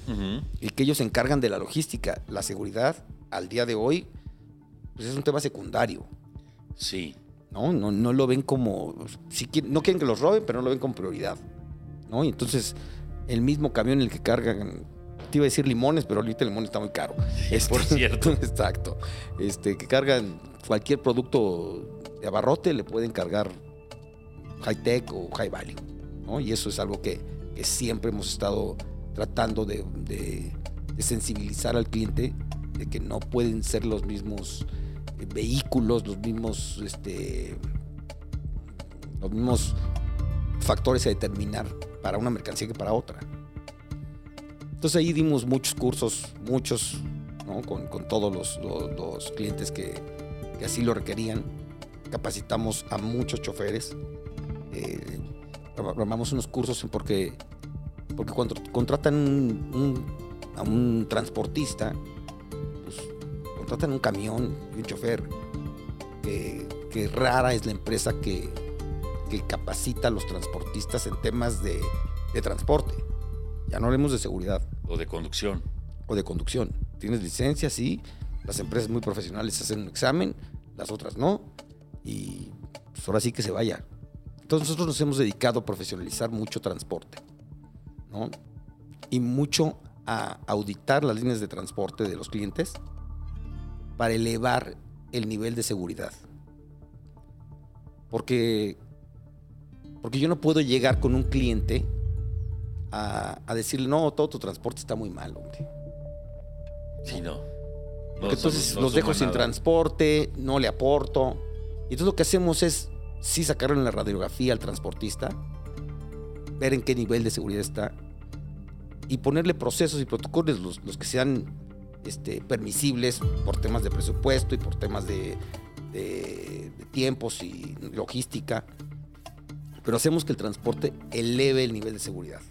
E: y que ellos se encargan de la logística. La seguridad, al día de hoy, pues es un tema secundario.
A: Sí.
E: ¿no? No, no lo ven como. sí qui- no quieren que los roben, pero no lo ven como prioridad. ¿no? Y entonces, el mismo camión en el que cargan. Te iba a decir limones, pero ahorita el limón está muy caro. Este,
A: por cierto.
E: Exacto. Este, que cargan cualquier producto de abarrote, le pueden cargar high tech o high value. Y eso es algo que, siempre hemos estado tratando de, sensibilizar al cliente de que no pueden ser los mismos eh, vehículos, los mismos, este, los mismos factores a determinar para una mercancía que para otra. Entonces ahí dimos muchos cursos, muchos, con, todos los, clientes que, que así lo requerían. Capacitamos a muchos choferes. Eh, armamos unos cursos porque, porque cuando contratan un- un- a un transportista, pues contratan un camión y un chofer. Que, que rara es la empresa que, que capacita a los transportistas en temas de, de transporte. Ya no hablemos de seguridad
A: O de conducción.
E: o de conducción. Tienes licencia, sí. Las empresas muy profesionales hacen un examen, las otras no. Y pues ahora sí que se vaya. Entonces nosotros nos hemos dedicado a profesionalizar mucho transporte, ¿no? Y mucho a auditar las líneas de transporte de los clientes para elevar el nivel de seguridad. Porque, porque yo no puedo llegar con un cliente a, a decirle, no, todo tu transporte está muy mal, hombre.
A: Sí, no. No
E: Porque entonces
A: no
E: los dejo sin
A: nada.
E: transporte, no le aporto. Y entonces lo que hacemos es sí sacarlo en la radiografía al transportista ver en qué nivel de seguridad está y ponerle procesos y protocolos, los, los que sean este, permisibles por temas de presupuesto y por temas de, de- de tiempos y logística. Pero hacemos que el transporte eleve el nivel de seguridad.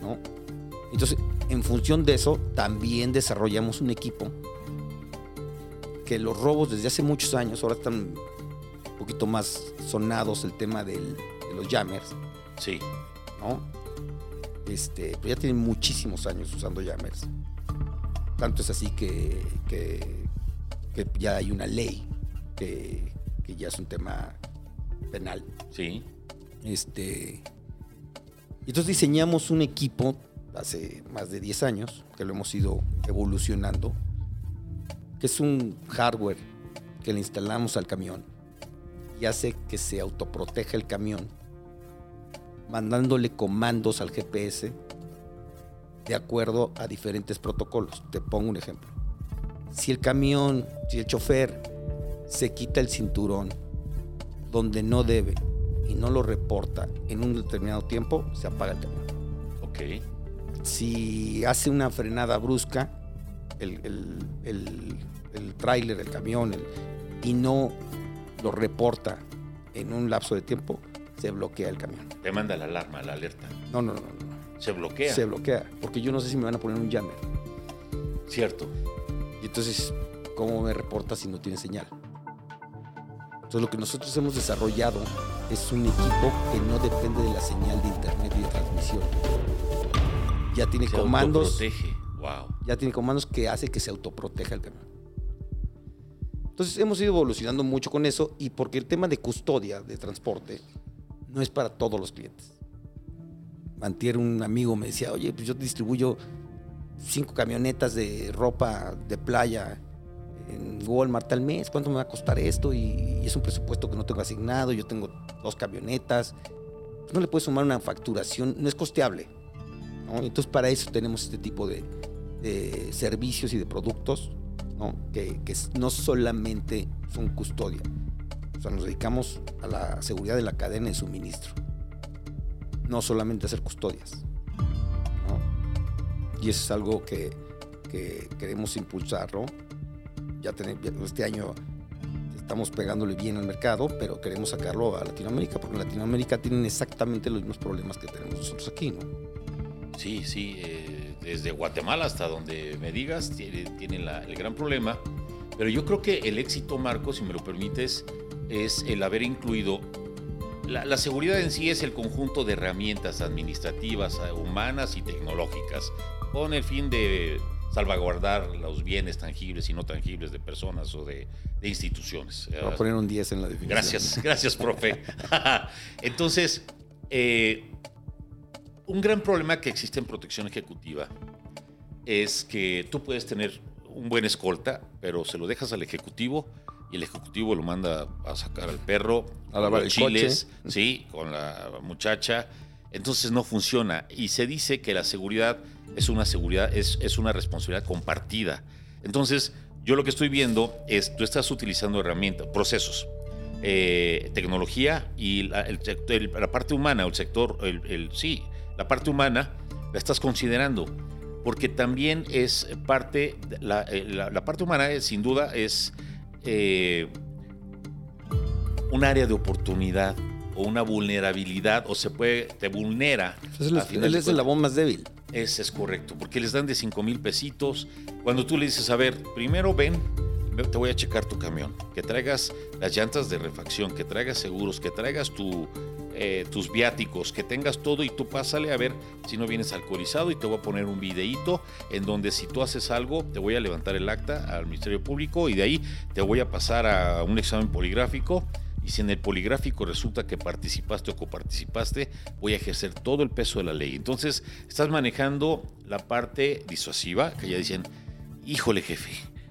E: ¿no? Entonces, en función de eso, también desarrollamos un equipo que los robos desde hace muchos años, ahora están un poquito más sonados el tema del- de los jammers,
A: Sí.
E: ¿no? Este, pero ya tienen muchísimos años usando jammers. Tanto es así que, que- que ya hay una ley que, que ya es un tema penal.
A: Sí.
E: Este, entonces diseñamos un equipo hace más de 10 años, que lo hemos ido evolucionando, que es un hardware que le instalamos al camión y hace que se autoproteja el camión, mandándole comandos al GPS de acuerdo a diferentes protocolos. Te pongo un ejemplo. Si el camión, si el chofer se quita el cinturón donde no debe y no lo reporta en un determinado tiempo, se apaga el camión.
A: Ok.
E: Si hace una frenada brusca, el, el, el, el tráiler, el camión, y no lo reporta en un lapso de tiempo, se bloquea el camión.
A: Te manda la alarma, la alerta.
E: No, no, no, no.
A: Se bloquea.
E: Se bloquea, porque yo no sé si me van a poner un jammer.
A: Cierto.
E: Y entonces, ¿cómo me reporta si no tiene señal? Entonces, lo que nosotros hemos desarrollado es un equipo que no depende de la señal de internet y de transmisión. Ya tiene
A: Se
E: comandos,
A: autoprotege. Wow.
E: ya tiene comandos que hace que se autoproteja el camión. Entonces, hemos ido evolucionando mucho con eso y porque el tema de custodia de transporte no es para todos los clientes. Mantier un amigo me decía, oye, pues yo distribuyo cinco camionetas de ropa de playa en Walmart al mes, ¿cuánto me va a costar esto? Y, y es un presupuesto que no tengo asignado, yo tengo dos camionetas. Pues no le puedes sumar una facturación, no es costeable. ¿no? Entonces para eso tenemos este tipo de, de servicios y de productos ¿no? que, no solamente son custodia, o sea, nos dedicamos a la seguridad de la cadena de suministro, no solamente a hacer custodias. Y eso es algo que, que queremos impulsar, ¿no? Ya tenemos, este año estamos pegándole bien al mercado, pero queremos sacarlo a Latinoamérica, porque en Latinoamérica tienen exactamente los mismos problemas que tenemos nosotros aquí, ¿no?
A: Sí, sí. eh, desde Guatemala hasta donde me digas, tiene, tiene el gran problema. Pero yo creo que el éxito, Marco, si me lo permites, es el haber incluido. La, la seguridad en sí es el conjunto de herramientas administrativas, eh, humanas y tecnológicas, con el fin de salvaguardar los bienes tangibles y no tangibles de personas o de, de instituciones.
E: Voy a poner un 10 en la definición.
A: Gracias, gracias, profe. Entonces, eh, un gran problema que existe en protección ejecutiva es que tú puedes tener un buen escolta, pero se lo dejas al ejecutivo y el ejecutivo lo manda a sacar al perro,
E: A lavar
A: los
E: coche.
A: chiles, sí, con la muchacha. Entonces no funciona y se dice que la seguridad es una seguridad, es, es una responsabilidad compartida. Entonces, yo lo que estoy viendo es, tú estás utilizando herramientas, procesos, eh, tecnología y la, el sector- el- la parte humana, el sector, el, el- sí, la parte humana la estás considerando, porque también es parte, la, eh, la- la parte humana es, sin duda es eh, un área de oportunidad o una vulnerabilidad o se puede, te vulnera.
E: Es el,
A: a final
E: él
A: de
E: es el labón más débil.
A: Ese es correcto, porque les dan de 5 mil pesitos. Cuando tú le dices, a ver, primero ven, ve- te voy a checar tu camión, que traigas las llantas de refacción, que traigas seguros, que traigas tu, eh, tus viáticos, que tengas todo y tú pásale a ver si no vienes alcoholizado y te voy a poner un videíto en donde si tú haces algo, te voy a levantar el acta al Ministerio Público y de ahí te voy a pasar a un examen poligráfico. Y si en el poligráfico resulta que participaste o coparticipaste, voy a ejercer todo el peso de la ley. Entonces, estás manejando la parte disuasiva, que ya dicen, híjole jefe,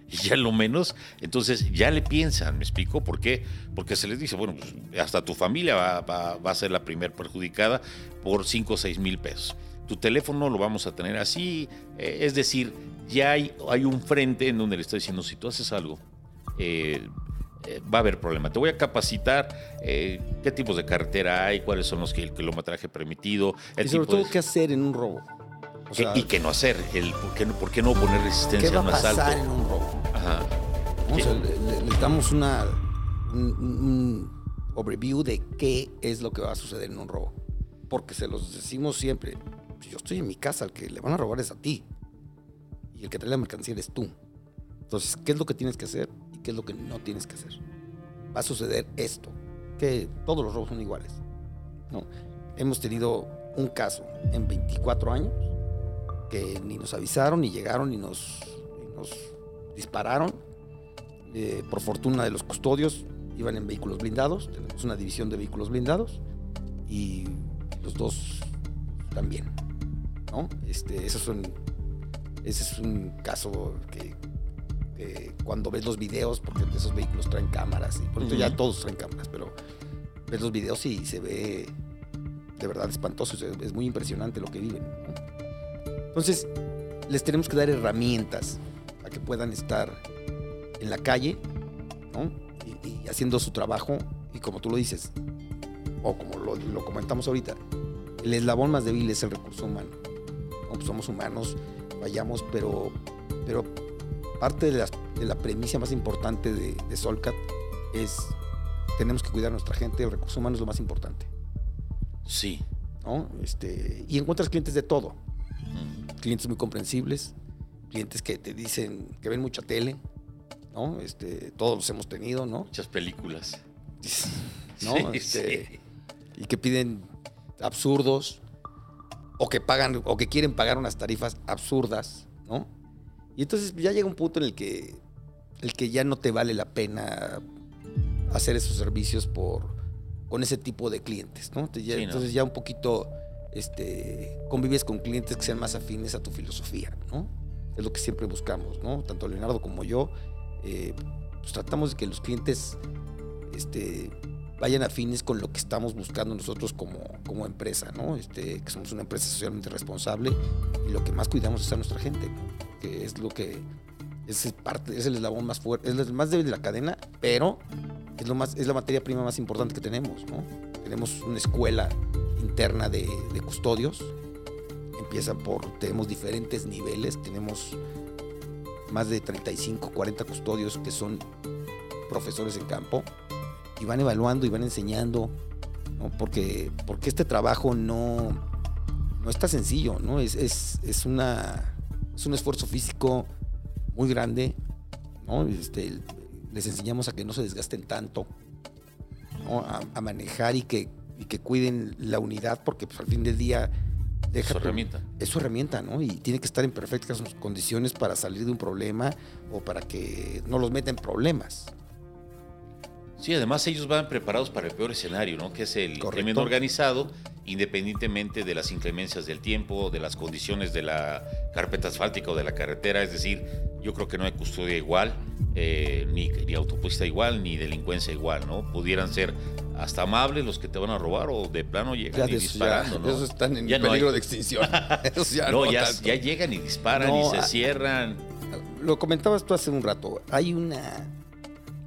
A: y ya lo menos, entonces ya le piensan, ¿me explico? ¿Por qué? Porque se les dice, bueno, pues, hasta tu familia va, va- va a ser la primer perjudicada por 5 o 6 mil pesos. Tu teléfono lo vamos a tener así, eh, es decir, ya hay, hay un frente en donde le estoy diciendo, si tú haces algo, eh, eh, va a haber problema. Te voy a capacitar eh, qué tipos de carretera hay, cuáles son los que el kilometraje permitido, el
E: Y sobre
A: tipo
E: todo,
A: de-
E: ¿qué hacer en un robo? O
A: qué-
E: sea,
A: y qué no hacer, el, por, qué, no- por qué no poner
E: ¿qué
A: resistencia
E: va
A: a un asalto.
E: pasar en un robo?
A: Ajá. ¿Qué?
E: le, le- damos una, un, un overview de qué es lo que va a suceder en un robo. Porque se los decimos siempre. Si yo estoy en mi casa, el que le van a robar es a ti. Y el que trae la mercancía eres tú. Entonces, ¿qué es lo que tienes que hacer y qué es lo que no tienes que hacer? Va a suceder esto. Que todos los robos son iguales. ¿no? Hemos tenido un caso en 24 años que ni nos avisaron, ni llegaron, ni nos, ni nos dispararon. Eh, por fortuna de los custodios, iban en vehículos blindados. Tenemos una división de vehículos blindados y los dos también. ¿no? Este, esos son, ese es un caso que, que cuando ves los videos, porque esos vehículos traen cámaras, y por eso ya
A: Ujú.
E: todos traen cámaras, pero ves los videos y se ve de verdad espantoso, es, es muy impresionante lo que viven. ¿no? Entonces, les tenemos que dar herramientas para que puedan estar en la calle, ¿no? Y, y haciendo su trabajo, y como tú lo dices, o como lo, lo comentamos ahorita, el eslabón más débil es el recurso humano. ¿no? Pues somos humanos, fallamos, pero, pero parte de, la premisa más importante de, de Solcat es tenemos que cuidar a nuestra gente, el recurso humano es lo más importante.
A: Sí.
E: ¿no? Este, y encuentras clientes de todo. Clientes muy comprensibles, clientes que te dicen que ven mucha tele, ¿no? Este, todos los hemos tenido, ¿no?
A: Muchas películas.
E: ¿No?
A: Sí,
E: Este,
A: sí.
E: Y que piden absurdos o que pagan o que quieren pagar unas tarifas absurdas, ¿no? Y entonces ya llega un punto en el que el que ya no te vale la pena hacer esos servicios por con ese tipo de clientes, ¿no? Te- ya-
A: Sí, ¿no?
E: Entonces ya un poquito este, convives con clientes que sean más afines a tu filosofía, ¿no? Es lo que siempre buscamos, ¿no? Tanto Leonardo como yo, eh, pues tratamos de que los clientes este, vayan afines con lo que estamos buscando nosotros como, como empresa, ¿no? Este, que somos una empresa socialmente responsable y lo que más cuidamos es a nuestra gente, que es lo que es el parte, es el eslabón más fuerte, es el más débil de la cadena, pero es lo más, es la materia prima más importante que tenemos, ¿no? Tenemos una escuela interna de, custodios, empieza por, tenemos diferentes niveles, tenemos más de 35, 40 custodios que son profesores en campo y van evaluando y van enseñando, ¿no? porque, porque este trabajo no, no está sencillo, ¿no? Es, es, es, una, es un esfuerzo físico muy grande, ¿no? Este, les enseñamos a que no se desgasten tanto, a manejar y que, y que cuiden la unidad, porque pues, al fin del día deja
A: Su
E: tu-
A: herramienta.
E: es su herramienta, ¿no? Y tiene que estar en perfectas condiciones para salir de un problema o para que no los meta en problemas.
A: Sí, además ellos van preparados para el peor escenario, ¿no? Que es el
E: Correcto.
A: crimen organizado, independientemente de las inclemencias del tiempo, de las condiciones de la carpeta asfáltica o de la carretera. Es decir, yo creo que no hay custodia igual, eh, ni, ni autopista igual, ni delincuencia igual, ¿no? Pudieran ser hasta amables los que te van a robar o de plano llegan
E: Ya
A: y disparando,
E: ya-
A: ¿no?
E: esos están en
A: Ya
E: peligro de extinción. Ya
A: no,
E: no
A: ya, llegan y disparan y se cierran.
E: Lo comentabas tú hace un rato. Hay una,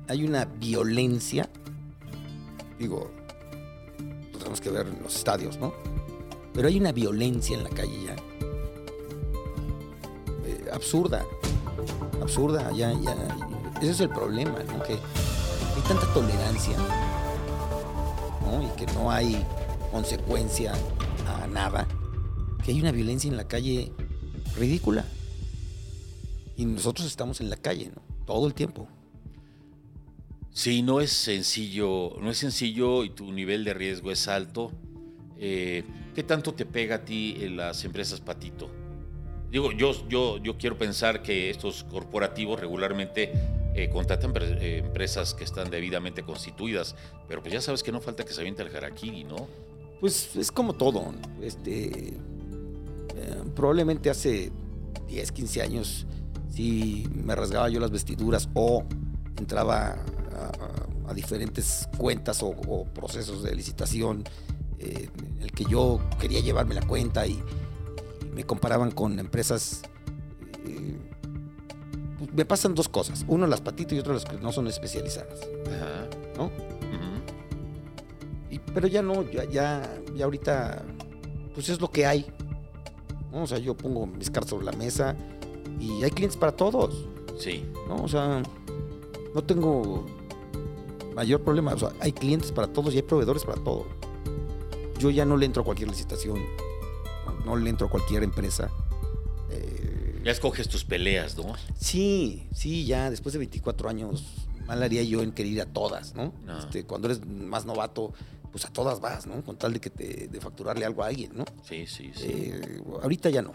E: hay una violencia. Digo, lo tenemos que ver en los estadios, ¿no? Pero hay una violencia en la calle ya. eh, absurda. Absurda, ya, ya. Ese es el problema, ¿no? Que hay tanta tolerancia, ¿no? Y que no hay consecuencia a nada. Que hay una violencia en la calle ridícula. Y nosotros estamos en la calle, ¿no? Todo el tiempo.
A: Sí, no es sencillo, no es sencillo y tu nivel de riesgo es alto. Eh, ¿Qué tanto te pega a ti en las empresas patito? Digo, yo, yo, yo quiero pensar que estos corporativos regularmente eh, contratan eh, empresas que están debidamente constituidas, pero pues ya sabes que no falta que se aviente el harakiri, ¿no?
E: Pues es como todo. Este, eh, probablemente hace 10, 15 años, si me rasgaba yo las vestiduras o entraba a, diferentes cuentas o, o procesos de licitación eh, en el que yo quería llevarme la cuenta y, y me comparaban con empresas eh, pues, me pasan dos cosas. Uno las patitas y otro las que no son especializadas,
A: Ajá.
E: ¿no? Y- pero ya no, ya, ya, ya ahorita, pues es lo que hay. ¿no? O sea, yo pongo mis cartas sobre la mesa y hay clientes para todos,
A: Sí.
E: ¿no? O sea, no tengo mayor problema. O sea, hay clientes para todos y hay proveedores para todo. Yo ya no le entro a cualquier licitación, no, le entro a cualquier empresa. Eh,
A: Ya escoges tus peleas, ¿no?
E: Sí, sí, ya después de 24 años, mal haría yo en querer ir a todas, ¿no?
A: No.
E: Este, cuando eres más novato, pues a todas vas, ¿no? Con tal de que te, de facturarle algo a alguien, ¿no?
A: Sí, sí, sí.
E: Eh, ahorita ya no.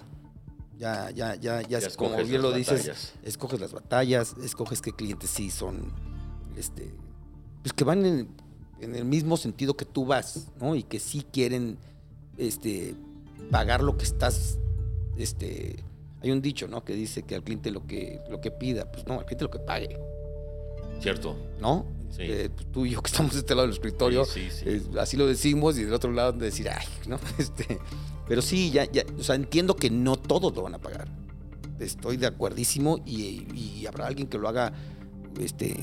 E: Ya, ya, ya, ya, como bien lo dices, escoges las batallas, escoges qué clientes sí son, este, pues que van en, en el mismo sentido que tú vas, ¿no? Y que sí quieren, este, pagar lo que estás, este, hay un dicho, ¿no? Que dice que al cliente lo que, lo que pida, pues no, al cliente lo que pague,
A: Cierto.
E: ¿no?
A: Sí.
E: Eh, pues, tú y yo que estamos de este lado del escritorio,
A: Sí, sí, sí.
E: eh, así lo decimos y del otro lado de decir, ay, ¿no? Este, pero sí, ya, ya, o sea, entiendo que no todos lo van a pagar. Estoy de acuerdísimo y, y habrá alguien que lo haga, este,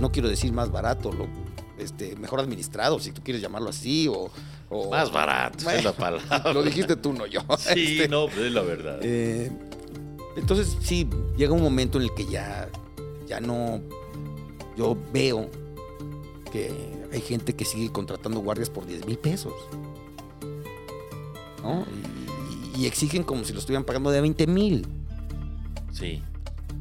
E: no quiero decir más barato, lo, este, mejor administrado, si tú quieres llamarlo así, o... o-
A: Más barato, esa es la palabra.
E: Lo dijiste tú, no yo.
A: Sí,
E: Este,
A: no, pues es la verdad.
E: eh, entonces, sí, llega un momento en el que ya, ya no. Yo veo que hay gente que sigue contratando guardias por 10 mil pesos. ¿No? Y, y exigen como si lo estuvieran pagando de 20 mil.
A: sí.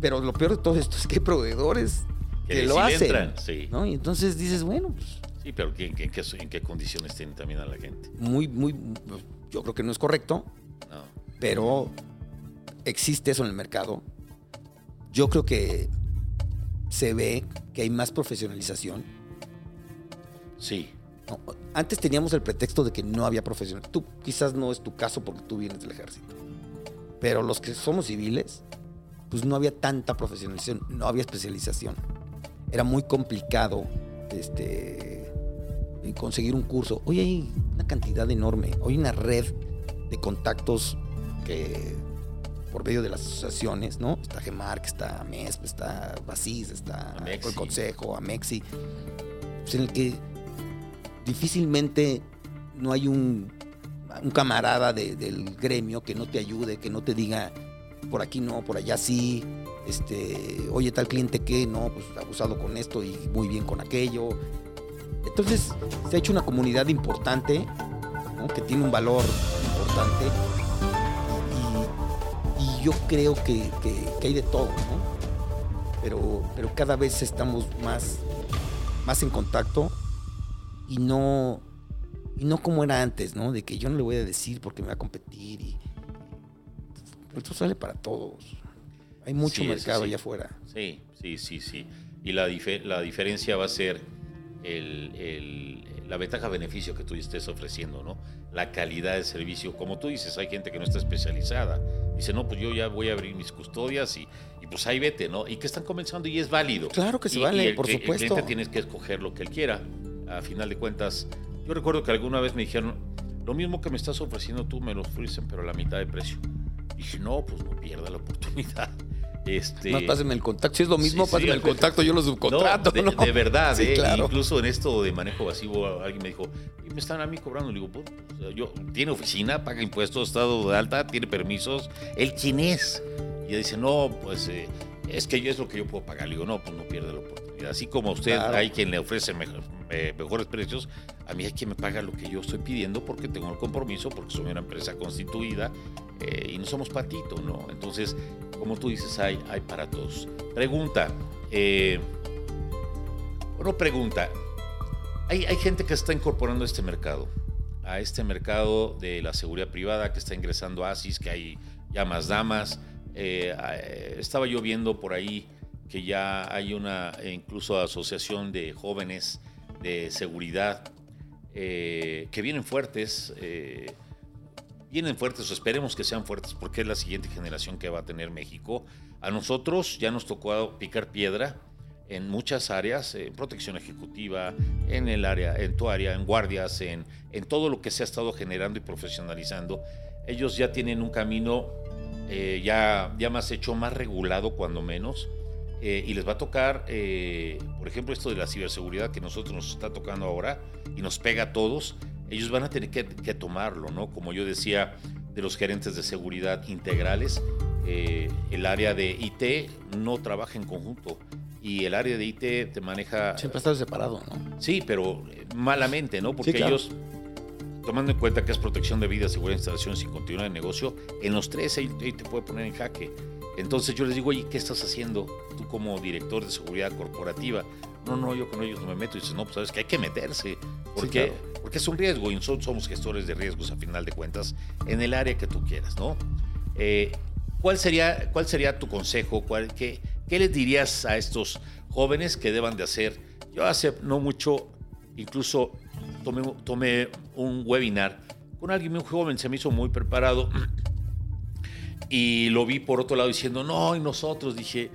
E: Pero lo peor de todo esto es que hay proveedores que, lo hacen.
A: entran, sí.
E: ¿no? Y entonces dices, bueno, pues,
A: Sí, pero ¿qué- ¿en, qué, en qué condiciones tienen también a la gente?
E: muy, muy. Yo creo que no es correcto.
A: No.
E: pero existe eso en el mercado. Yo creo que se ve que hay más profesionalización.
A: Sí,
E: ¿no? Antes teníamos el pretexto de que no había profesional. Tú quizás no es tu caso porque tú vienes del ejército. Pero los que somos civiles, pues no había tanta profesionalización, no había especialización. Era muy complicado este, en conseguir un curso. Hoy hay una cantidad enorme, hoy hay una red de contactos que por medio de las asociaciones, ¿no? Está GEMARC, está MESP, está BASIS, está
A: Amexi.
E: el Consejo, AMEXI, pues en el que difícilmente no hay un, un camarada de- del gremio que no te ayude, que no te diga por aquí no, por allá sí, este, oye, tal cliente que no, pues abusado con esto y muy bien con aquello. Entonces se ha hecho una comunidad importante, ¿no? que tiene un valor importante y, yo creo que, hay de todo, ¿no? Pero, pero cada vez estamos más, más en contacto y no, y no como era antes, ¿no? De que yo no le voy a decir porque me va a competir y esto sale para todos. Hay mucho
A: Sí,
E: mercado
A: sí.
E: allá afuera.
A: sí, sí, sí, sí. Y la, dife- la diferencia va a ser el- el- la ventaja-beneficio que tú estés ofreciendo, ¿no? La calidad de servicio. Como tú dices, hay gente que no está especializada. Dice, no, pues yo ya voy a abrir mis custodias y, y pues ahí vete, ¿no? Y que están comenzando y es válido.
E: Claro que se
A: Y-
E: vale,
A: y el
E: por supuesto.
A: El cliente tienes que escoger lo que él quiera. A final de cuentas, yo recuerdo que alguna vez me dijeron, lo mismo que me estás ofreciendo tú, me lo ofrecen, pero a la mitad de precio. Dije, no, pues no pierda la oportunidad. Este,
E: Más páseme el contacto. Si es lo mismo,
A: Sí, sí,
E: páseme el contacto, yo lo subcontrato.
A: no, de,
E: ¿no?
A: de verdad,
E: Sí,
A: eh,
E: claro.
A: incluso en esto de manejo pasivo, alguien me dijo, "Y me están a mí cobrando. Le digo, pues, o sea, yo, tiene oficina, paga impuestos, estado de alta, tiene permisos. ¿Él quién es? Y ella dice, no, pues eh, es que yo es lo que yo puedo pagar. Le digo, no, pues no pierde la oportunidad. Así como a usted
E: Claro.
A: hay quien le ofrece mejor- eh, mejores precios, a mí hay quien me paga lo que yo estoy pidiendo porque tengo el compromiso, porque soy una empresa constituida eh, y no somos patito, ¿no? Entonces, como tú dices, hay, hay para todos. Pregunta, eh, bueno, pregunta, hay, hay gente que está incorporando a este mercado, a este mercado de la seguridad privada que está ingresando a ASIS, que hay ya más damas. Eh, eh, estaba yo viendo por ahí que ya hay una eh, incluso asociación de jóvenes de seguridad eh, que vienen fuertes, eh, vienen fuertes o esperemos que sean fuertes porque es la siguiente generación que va a tener México. A nosotros ya nos tocó picar piedra en muchas áreas, en protección ejecutiva, en el área, en tu área, en guardias, en, en todo lo que se ha estado generando y profesionalizando. Ellos ya tienen un camino eh, ya, ya más hecho, más regulado cuando menos. Eh, y les va a tocar, eh, por ejemplo, esto de la ciberseguridad que nosotros nos está tocando ahora y nos pega a todos, ellos van a tener que, que tomarlo, ¿no? Como yo decía, de los gerentes de seguridad integrales, eh, el área de IT no trabaja en conjunto y el área de IT te maneja...
E: Siempre estado separado, ¿no?
A: Sí, pero eh, malamente, ¿no? Porque
E: Sí, claro.
A: ellos, tomando en cuenta que es protección de vida, seguridad de instalaciones y continuidad de negocio, en los tres ahí, ahí te puede poner en jaque. Entonces yo les digo, oye, ¿qué estás haciendo tú como director de seguridad corporativa? No, no, yo con ellos no me meto. Y dices, no, pues sabes que hay que meterse. ¿Por
E: Sí,
A: qué?
E: claro.
A: Porque es un riesgo y nosotros somos gestores de riesgos a final de cuentas en el área que tú quieras, ¿no? Eh, ¿cuál, sería, ¿Cuál sería tu consejo? ¿Cuál, qué, ¿Qué les dirías a estos jóvenes que deban de hacer? Yo hace no mucho, incluso tomé, tomé un webinar con alguien muy joven, se me hizo muy preparado y lo vi por otro lado diciendo, no, y nosotros dije,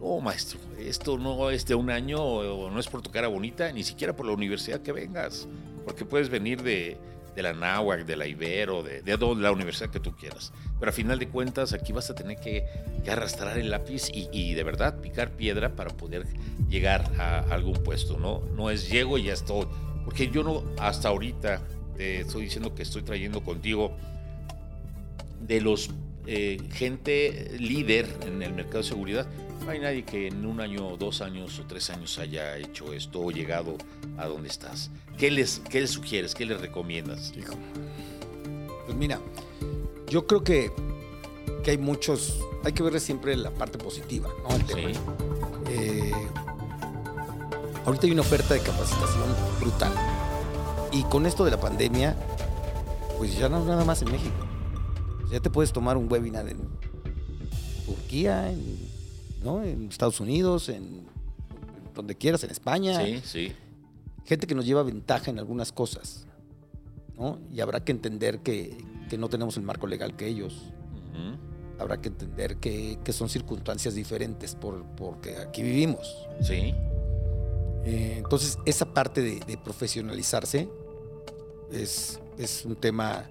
A: no, maestro, esto no es de un año, no es por tu cara bonita, ni siquiera por la universidad que vengas, porque puedes venir de, de la NAWAC, de la Ibero, de, de la universidad que tú quieras. Pero a final de cuentas, aquí vas a tener que, arrastrar el lápiz y de verdad picar piedra para poder llegar a algún puesto, ¿no? No es llego y ya estoy. Porque yo no, hasta ahorita, te estoy diciendo que estoy trayendo contigo de los eh, gente líder en el mercado de seguridad, no hay nadie que en un año, dos años o tres años haya hecho esto o llegado a donde estás. ¿Qué les, qué les sugieres? ¿Qué les recomiendas?
E: Hijo. Pues mira, yo creo que, que hay muchos, hay que ver siempre la parte positiva, ¿no? El tema.
A: Sí,
E: Eh, ahorita hay una oferta de capacitación brutal. Y con esto de la pandemia, pues ya no nada más en México. Ya te puedes tomar un webinar en Turquía, en, ¿no? en Estados Unidos, en donde quieras, en España.
A: sí, sí.
E: Gente que nos lleva ventaja en algunas cosas. ¿no? Y habrá que entender que, que no tenemos el marco legal que ellos. Habrá que entender que, que son circunstancias diferentes por, porque aquí vivimos.
A: Sí,
E: Eh, entonces, esa parte de, de profesionalizarse es, es un tema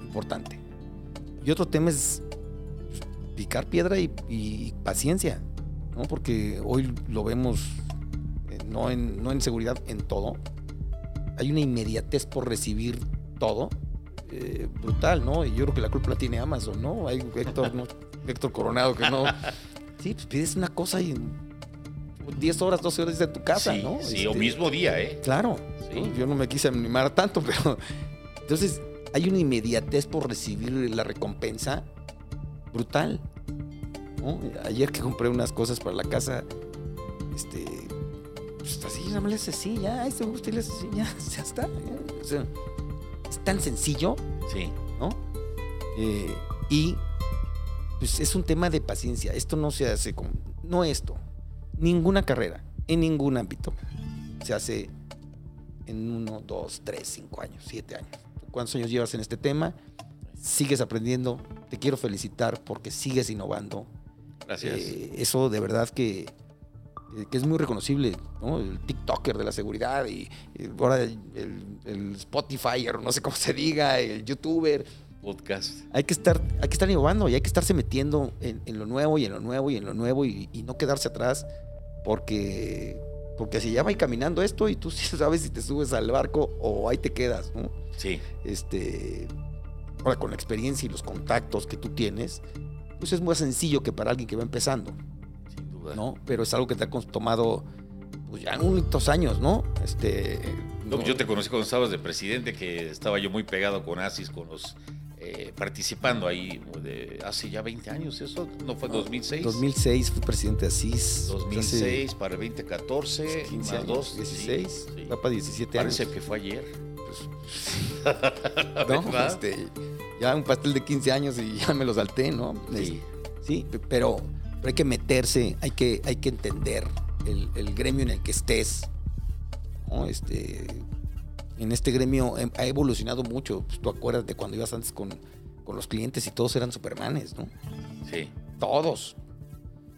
E: importante. Y otro tema es picar piedra y, y paciencia, ¿no? porque hoy lo vemos eh, no, en, no en seguridad, en todo. Hay una inmediatez por recibir todo. eh, brutal, ¿no? Y yo creo que la culpa la tiene Amazon, ¿no? Hay Héctor, ¿no? Héctor Coronado que no. Sí, pues pides una cosa y en 10 horas, 12 horas en tu casa,
A: sí,
E: ¿no?
A: sí, o
E: Este,
A: mismo día, ¿eh?
E: Claro.
A: Sí.
E: ¿no? Yo no me quise animar tanto, pero. Entonces, hay una inmediatez por recibir la recompensa brutal. ¿no? Ayer que compré unas cosas para la casa, este. Pues así, nada más le haces así, ya, este me gusta y le haces así, ya, ya está. ya. O sea, es tan sencillo,
A: Sí,
E: ¿no? Eh, y pues es un tema de paciencia. Esto no se hace con. No esto. Ninguna carrera, en ningún ámbito, se hace en uno, dos, tres, cinco años, siete años. ¿Cuántos años llevas en este tema? Sigues aprendiendo. Te quiero felicitar porque sigues innovando.
A: gracias.
E: Eh, eso de verdad que, que- es muy reconocible, ¿no? El TikToker de la seguridad y, y ahora el, el, el Spotify, o no sé cómo se diga, el YouTuber.
A: Podcast.
E: Hay que estar, hay que estar innovando y hay que estarse metiendo en, en lo nuevo y en lo nuevo y en lo nuevo y, y no quedarse atrás porque, porque si ya va caminando esto y tú sí sabes si te subes al barco o ahí te quedas, ¿no?
A: Sí,
E: Este, ahora con la experiencia y los contactos que tú tienes, pues es muy sencillo que para alguien que va empezando,
A: sin duda.
E: ¿no? Pero es algo que te ha tomado pues ya unos años, ¿no? Este,
A: No, pues yo te conocí cuando estabas de presidente, que estaba yo muy pegado con ASIS, con los eh, participando ahí de hace ya 20 años, ¿eso? ¿No fue 2006?
E: 2006 fui presidente de ASIS.
A: 2006 para el 2014,
E: Hace 15
A: más
E: años,
A: dos,
E: 16,
A: sí, sí.
E: va para 17
A: Parece
E: años.
A: que fue ayer.
E: ¿no?
A: ¿verdad?
E: Este, ya un pastel de 15 años y ya me lo salté, ¿no?
A: Sí.
E: Sí, pe- pero, pero hay que meterse, hay que, hay que entender el, el gremio en el que estés. ¿no? Este, en este gremio em- ha evolucionado mucho. Pues tú acuérdate cuando ibas antes con, con los clientes y todos eran supermanes, ¿no?
A: Sí,
E: Todos.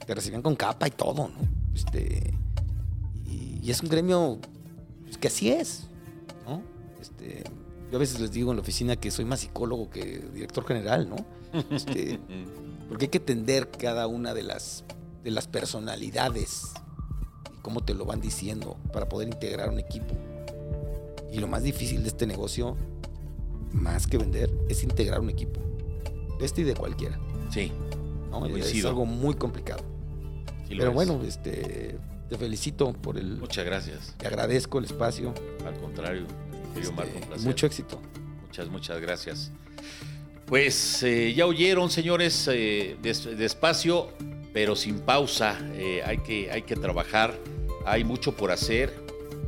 E: Te recibían con capa y todo, ¿no? Este, y, y es un gremio pues, que así es, ¿no? Este, yo a veces les digo en la oficina que soy más psicólogo que director general, ¿no? Este, Porque hay que entender cada una de las, de las personalidades y cómo te lo van diciendo para poder integrar un equipo. Y lo más difícil de este negocio, más que vender, es integrar un equipo. De este y de cualquiera.
A: Sí,
E: ¿no? Es algo muy complicado.
A: sí
E: Pero
A: es.
E: bueno, este, te felicito por el...
A: Muchas gracias.
E: Te agradezco el espacio.
A: Al contrario, querido Marco, un
E: este,
A: placer.
E: mucho éxito.
A: Muchas, muchas gracias. Pues eh, ya oyeron, señores, eh, des- despacio, pero sin pausa. Eh, hay, que, hay que trabajar, hay mucho por hacer.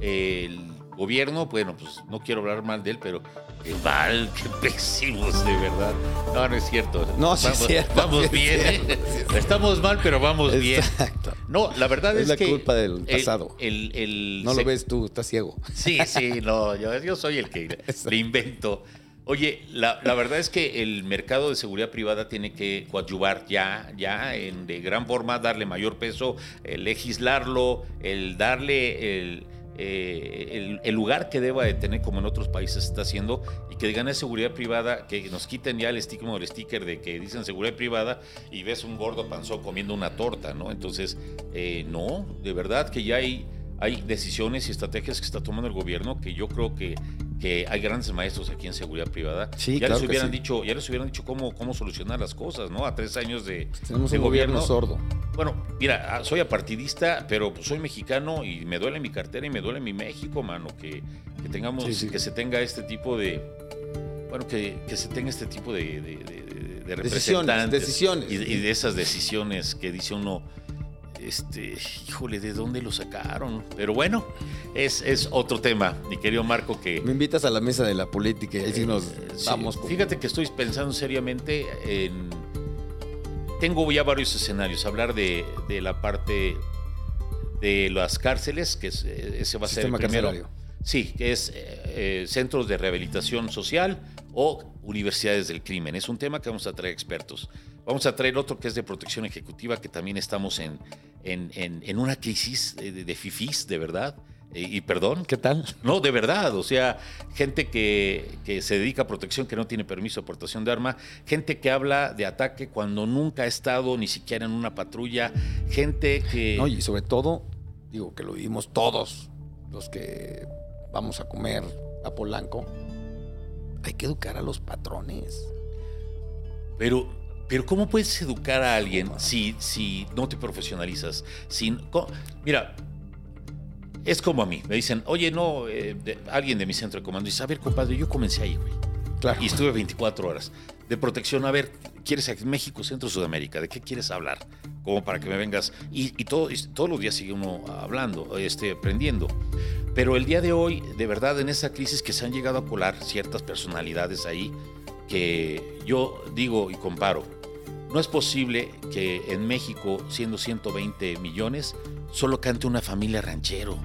A: El gobierno, bueno, pues no quiero hablar mal de él, pero qué mal, qué pésimos, de verdad. No, no es cierto.
E: No, sí es
A: vamos,
E: cierto,
A: Vamos
E: es
A: bien,
E: cierto,
A: ¿eh?
E: es.
A: Estamos mal, pero vamos bien.
E: Exacto.
A: No, la verdad es,
E: Es la
A: que...
E: culpa del
A: el-
E: pasado.
A: El, el
E: No lo ves tú, estás ciego.
A: Sí, sí, no, yo, yo soy el que le invento. Oye, la, la verdad es que el mercado de seguridad privada tiene que coadyuvar ya, ya en de gran forma, darle mayor peso, eh, legislarlo, el darle el, eh, el- lugar que deba de tener como en otros países se está haciendo y que digan es seguridad privada, que nos quiten ya el estigma o el sticker de que dicen seguridad privada y ves un gordo panzón comiendo una torta, ¿no? Entonces, eh, no, de verdad que ya hay hay decisiones y estrategias que está tomando el gobierno que yo creo que, que hay grandes maestros aquí en seguridad privada.
E: Sí,
A: ya
E: claro
A: les
E: que
A: hubieran
E: sí.
A: dicho, ya les hubieran dicho cómo, cómo solucionar las cosas, ¿no? A tres años de,
E: Tenemos
A: de
E: un gobierno sordo.
A: Bueno, mira, ah, soy apartidista, pero pues, soy mexicano y me duele mi cartera y me duele mi México, mano, que, que tengamos,
E: Sí,
A: que se tenga este tipo de, bueno, que, que se tenga este tipo de, de, de- de
E: Decisiones,
A: representantes
E: decisiones.
A: Y, y de esas decisiones que dice uno, este, híjole, ¿de dónde lo sacaron? Pero bueno, es, es otro tema, mi querido Marco, que...
E: Me invitas a la mesa de la política y ahí sí nos
A: Sí,
E: vamos. con-
A: Fíjate que estoy pensando seriamente en. Tengo ya varios escenarios. Hablar de, de la parte de las cárceles, que es- eh, ese va a ser el primero.
E: carcelario.
A: Sí, que es eh, eh, centros de rehabilitación social o universidades del crimen. Es un tema que vamos a traer expertos. Vamos a traer otro que es de protección ejecutiva, que también estamos en, en, en- en una crisis de, de, de fifís, de verdad. Eh, y perdón,
E: ¿Qué tal?
A: no, de verdad, o sea, gente que, que se dedica a protección, que no tiene permiso de aportación de arma, gente que habla de ataque cuando nunca ha estado ni siquiera en una patrulla, gente que...
E: No, y sobre todo, digo que lo vivimos todos los que vamos a comer a Polanco. Hay que educar a los patrones.
A: Pero, pero ¿cómo puedes educar a alguien si, si no te profesionalizas? Si, mira, es como a mí, me dicen, oye, no, eh, de- alguien de mi centro de comando dice, a ver, compadre, yo comencé ahí, güey.
E: Claro.
A: Y estuve 24 horas de protección. A ver, ¿quieres aquí México, Centro, Sudamérica? ¿De qué quieres hablar? Como para que me vengas. Y, y todo, y todos los días sigue uno hablando, este, aprendiendo. Pero el día de hoy, de verdad, en esa crisis que se han llegado a colar ciertas personalidades ahí, que yo digo y comparo, no es posible que en México, siendo 120 millones, solo cante una familia ranchero,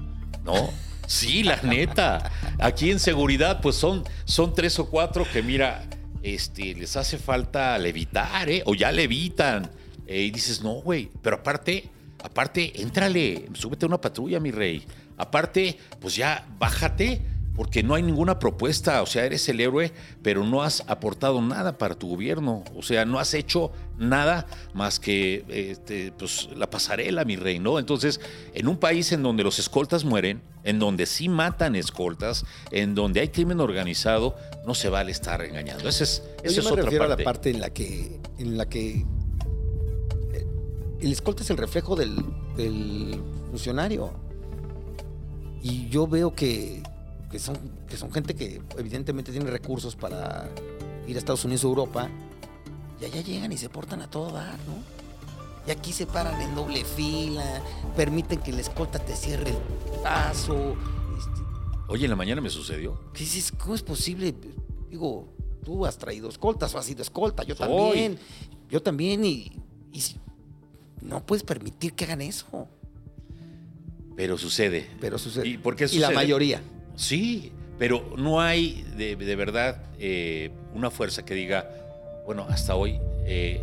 A: ¿no? Sí, la neta. Aquí en seguridad, pues son, son tres o cuatro que, mira, este, les hace falta levitar, ¿eh? O ya levitan. Eh, y dices, no, güey. Pero aparte, aparte, éntrale, súbete a una patrulla, mi rey. Aparte, pues ya bájate, porque no hay ninguna propuesta. O sea, eres el héroe, pero no has aportado nada para tu gobierno. O sea, no has hecho nada más que este, pues, la pasarela, mi rey, ¿no? Entonces, en un país en donde los escoltas mueren, en donde sí matan escoltas, en donde hay crimen organizado, no se vale estar engañando. Esa es, esa
E: Yo
A: es
E: me
A: otra
E: refiero
A: parte.
E: a la parte en la que, en la que eh, el escolta es el reflejo del, del funcionario. Y yo veo que, que son, que son gente que evidentemente tiene recursos para ir a Estados Unidos o Europa. Y allá llegan y se portan a todo dar, ¿no? Y aquí se paran en doble fila, permiten que el escolta te cierre el paso. este,
A: Oye, en la mañana me sucedió.
E: ¿Qué dices? ¿Cómo es posible? Digo, tú has traído escoltas o has sido escolta, yo
A: Soy.
E: también. Yo también y, y no puedes permitir que hagan eso.
A: Pero sucede.
E: Pero sucede.
A: ¿Y por qué
E: Y la
A: sucede?
E: mayoría.
A: Sí, pero no hay de, de verdad eh, una fuerza que diga, bueno, hasta hoy, eh,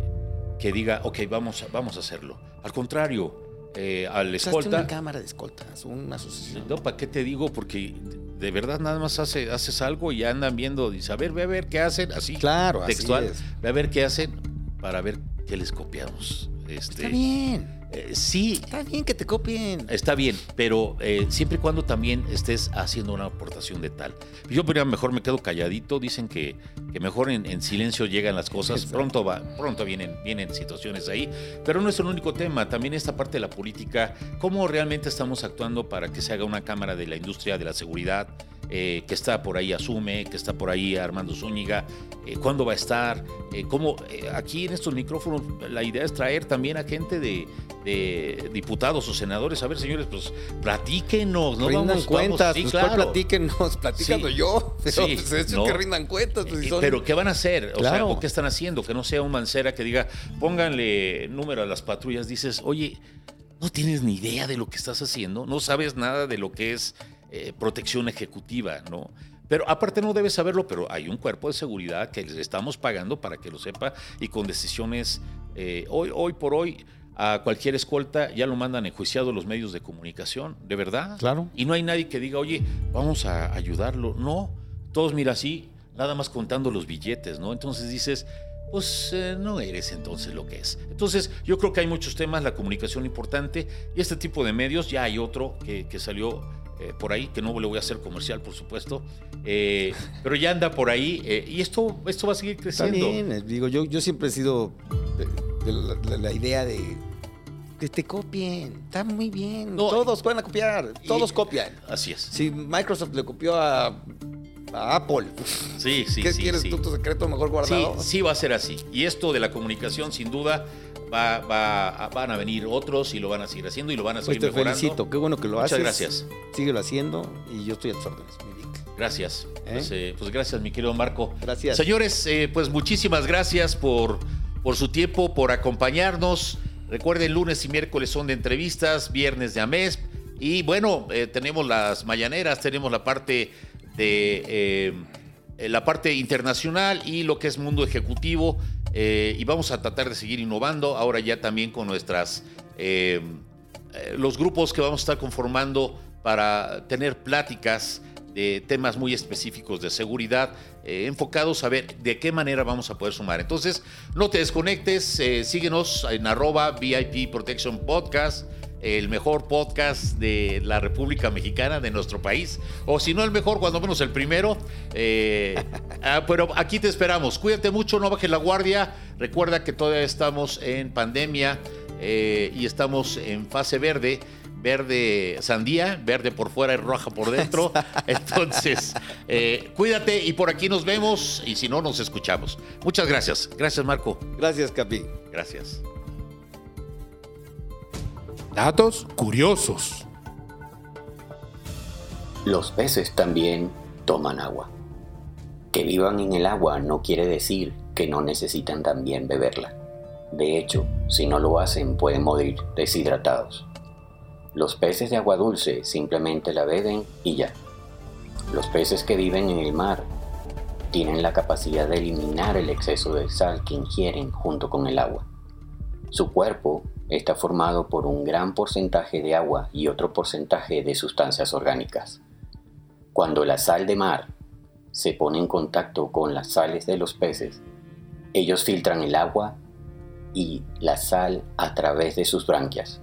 A: que diga, ok, vamos, a- vamos a hacerlo. Al contrario, eh, al escolta...
E: una cámara de escoltas, una asociación.
A: No, ¿para qué te digo? Porque de verdad nada más hace, haces algo y andan viendo, dice, a ver, ve a ver qué hacen, así,
E: Claro, así
A: textual,
E: es.
A: ve a ver qué hacen para ver ¿qué les copiamos? Este,
E: Está bien.
A: Eh, sí,
E: Está bien que te copien.
A: Está bien, pero eh, siempre y cuando también estés haciendo una aportación de tal. Yo mejor me quedo calladito. Dicen que, que mejor en, en silencio llegan las cosas.
E: Exacto.
A: Pronto va, pronto vienen, vienen situaciones ahí. Pero no es el único tema. También esta parte de la política. Cómo realmente estamos actuando para que se haga una cámara de la industria de la seguridad. Eh, que está por ahí Asume, que está por ahí Armando Zúñiga, eh, cuándo va a estar, eh, cómo eh, aquí en estos micrófonos la idea es traer también a gente de, de diputados o senadores. A ver, señores, pues platíquenos, ¿no?
E: rindan
A: vamos,
E: cuentas,
A: vamos, sí,
E: pues
A: claro.
E: ¿cuál platíquenos, platícalo
A: Sí.
E: yo. Pero
A: Sí,
E: pues, eso es
A: no.
E: que rindan cuentas. Pues, si son-
A: Pero ¿qué van a hacer? O sea,
E: Claro.
A: ¿o qué están haciendo? Que no sea un mancera que diga, pónganle número a las patrullas. Dices, oye, no tienes ni idea de lo que estás haciendo, no sabes nada de lo que es eh, protección ejecutiva, ¿no? Pero aparte no debes saberlo, pero hay un cuerpo de seguridad que les estamos pagando para que lo sepa y con decisiones, eh, hoy, hoy por hoy, a cualquier escolta ya lo mandan enjuiciado los medios de comunicación, ¿de verdad?
E: Claro.
A: Y no hay nadie que diga, oye, vamos a ayudarlo. No, todos mira así, nada más contando los billetes, ¿no? Entonces dices, pues eh, no eres entonces lo que es. Entonces yo creo que hay muchos temas, la comunicación importante y este tipo de medios, ya hay otro que, que salió eh, por ahí, que no le voy a hacer comercial, por supuesto, eh, pero ya anda por ahí eh, y esto, esto va a seguir
E: Está
A: creciendo.
E: bien, eh, digo, yo, yo siempre he sido de, de la, de la idea de que te copien. Está muy bien.
A: No,
E: todos pueden copiar.
A: y-
E: Todos copian.
A: Así es.
E: Si Microsoft le copió a, a Apple,
A: Sí, sí,
E: ¿qué
A: sí.
E: tienes
A: sí.
E: tú tu secreto mejor
A: Sí,
E: guardado?
A: sí va a ser así. Y esto de la comunicación, sin duda, va, va- van a venir otros y lo van a seguir haciendo y lo van a
E: Pues
A: seguir
E: te
A: mejorando.
E: felicito, qué bueno que lo
A: Muchas
E: haces.
A: gracias.
E: Síguelo haciendo y yo estoy a tus órdenes, mi Vic.
A: Gracias.
E: ¿Eh?
A: Pues, eh, pues gracias, mi querido Marco.
E: Gracias.
A: Señores, eh, pues muchísimas gracias por, por su tiempo, por acompañarnos. Recuerden, lunes y miércoles son de entrevistas, viernes de AMESP. Y bueno, tenemos las mañaneras, tenemos la parte de eh, la parte internacional y lo que es mundo ejecutivo. eh, y vamos a tratar de seguir innovando ahora ya también con nuestras eh, los grupos que vamos a estar conformando para tener pláticas de temas muy específicos de seguridad, enfocados a ver de qué manera vamos a poder sumar. Entonces, no te desconectes, síguenos en arroba VIP Protection Podcast, el mejor podcast de la República Mexicana, de nuestro país, o si no el mejor, cuando menos el primero. eh, ah, pero aquí te esperamos. Cuídate mucho, no bajes la guardia. Recuerda que todavía estamos en pandemia eh, y estamos en fase verde. Verde sandía, verde por fuera y roja por dentro. Entonces, eh, cuídate y por aquí nos vemos y si no, nos escuchamos. Muchas gracias. Gracias, Marco.
E: Gracias, Capi.
A: Gracias.
G: Datos curiosos.
C: Los peces también toman agua. Que vivan en el agua no quiere decir que no necesitan también beberla. De hecho, si no lo hacen pueden morir deshidratados. Los peces de agua dulce simplemente la beben y ya. Los peces que viven en el mar tienen la capacidad de eliminar el exceso de sal que ingieren junto con el agua. Su cuerpo está formado por un gran porcentaje de agua y otro porcentaje de sustancias orgánicas. Cuando la sal de mar se pone en contacto con las sales de los peces, ellos filtran el agua y la sal a través de sus branquias.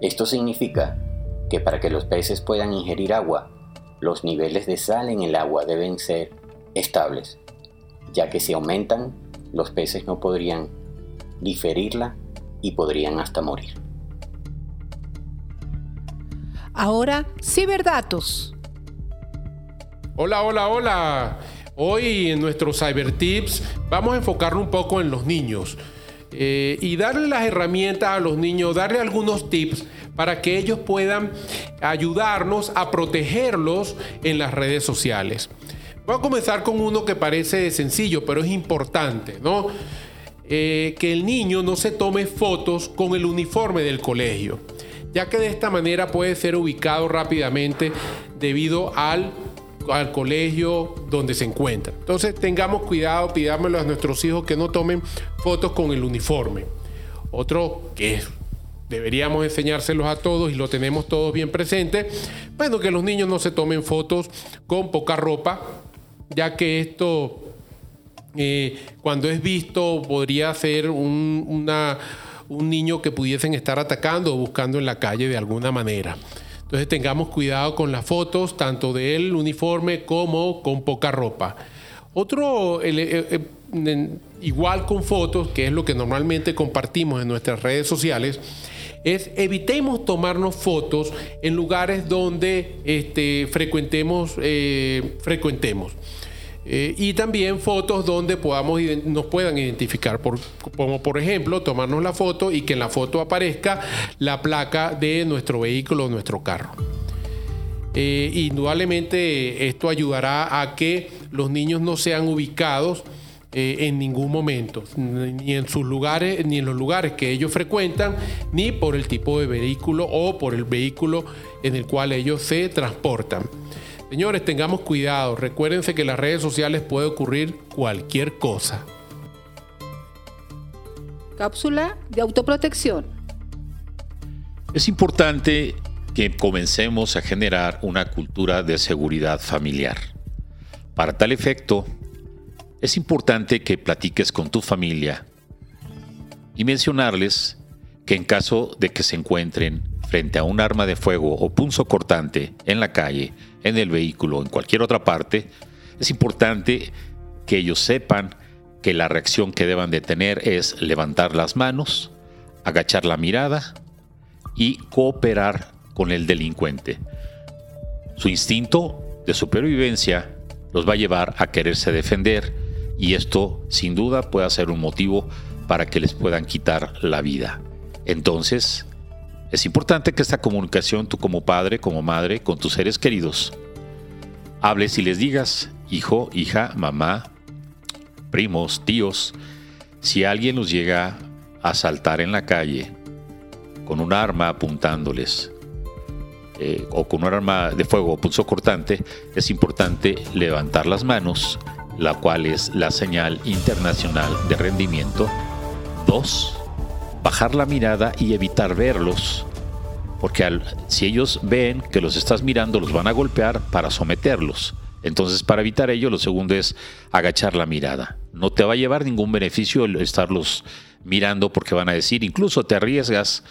C: Esto significa que para que los peces puedan ingerir agua, los niveles de sal en el agua deben ser estables, ya que si aumentan, los peces no podrían diferirla y podrían hasta morir.
B: Ahora, ciberdatos.
G: Hola, hola, hola. Hoy en nuestros Cyber Tips vamos a enfocarnos un poco en los niños eh, y darle las herramientas a los niños, darle algunos tips para que ellos puedan ayudarnos a protegerlos en las redes sociales. Voy a comenzar con uno que parece sencillo, pero es importante, ¿no? Eh, que el niño no se tome fotos con el uniforme del colegio, ya que de esta manera puede ser ubicado rápidamente debido al, al colegio donde se encuentra. Entonces tengamos cuidado, pidámoslo a nuestros hijos que no tomen fotos con el uniforme. Otro que deberíamos enseñárselos a todos y lo tenemos todos bien presente, bueno, que los niños no se tomen fotos con poca ropa, ya que esto Eh, cuando es visto, podría ser un, niño que pudiesen estar atacando o buscando en la calle de alguna manera. Entonces tengamos cuidado con las fotos, tanto del uniforme como con poca ropa. Otro, eh, eh, igual con fotos, que es lo que normalmente compartimos en nuestras redes sociales, es evitemos tomarnos fotos en lugares donde este, frecuentemos. Eh, y también fotos donde podamos, nos puedan identificar, como por ejemplo tomarnos la foto y que en la foto aparezca la placa de nuestro vehículo o nuestro carro. Eh, indudablemente esto ayudará a que los niños no sean ubicados eh, en ningún momento, ni en sus lugares, ni en los lugares que ellos frecuentan, ni por el tipo de vehículo o por el vehículo en el cual ellos se transportan. Señores, tengamos cuidado. Recuérdense que en las redes sociales puede ocurrir cualquier cosa.
B: Cápsula de autoprotección.
A: Es importante que comencemos a generar una cultura de seguridad familiar. Para tal efecto, es importante que platiques con tu familia y mencionarles que en caso de que se encuentren frente a un arma de fuego o punzo cortante en la calle, en el vehículo en cualquier otra parte, es importante que ellos sepan que la reacción que deban de tener es levantar las manos, agachar la mirada y cooperar con el delincuente. Su instinto de supervivencia los va a llevar a quererse defender y esto sin duda puede ser un motivo para que les puedan quitar la vida. Entonces, es importante que esta comunicación tú como padre, como madre, con tus seres queridos, hables y les digas, hijo, hija, mamá, primos, tíos, si alguien los llega a asaltar en la calle con un arma apuntándoles eh, o con un arma de fuego o punzo cortante, es importante levantar las manos, la cual es la señal internacional de rendimiento. Dos, bajar la mirada y evitar verlos, porque si ellos ven que los estás mirando, los van a golpear para someterlos. Entonces, para evitar ello, lo segundo es agachar la mirada. No te va a llevar ningún beneficio estarlos mirando porque van a decir, incluso te arriesgas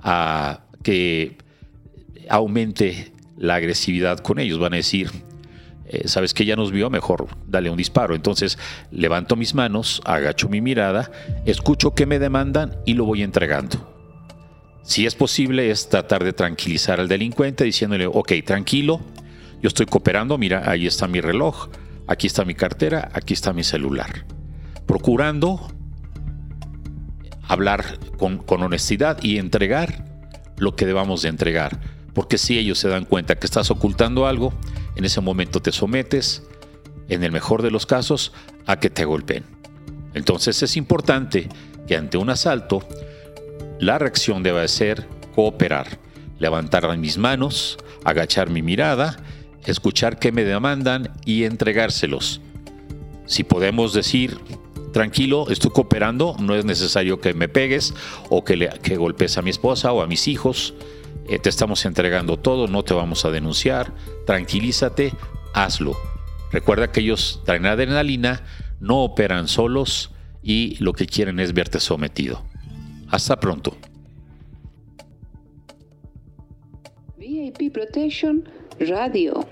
A: a que aumente la agresividad con ellos. Van a decir, eh, sabes que ya nos vio, mejor dale un disparo. Entonces levanto mis manos, agacho mi mirada, escucho que me demandan y lo voy entregando. Si es posible, es tratar de tranquilizar al delincuente diciéndole, ok, tranquilo, yo estoy cooperando, mira, ahí está mi reloj, aquí está mi cartera, aquí está mi celular. Procurando hablar con, con honestidad y entregar lo que debamos de entregar. Porque si ellos se dan cuenta que estás ocultando algo, en ese momento te sometes, en el mejor de los casos, a que te golpeen. Entonces es importante que ante un asalto, la reacción debe ser cooperar, levantar mis manos, agachar mi mirada, escuchar qué me demandan y entregárselos. Si podemos decir, tranquilo, estoy cooperando, no es necesario que me pegues o que, le, que golpes a mi esposa o a mis hijos, eh, te estamos entregando todo, no te vamos a denunciar, tranquilízate, hazlo. Recuerda que ellos traen adrenalina, no operan solos y lo que quieren es verte sometido. Hasta pronto.
D: VIP Protection Radio.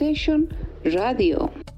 H: VIP Protection Radio.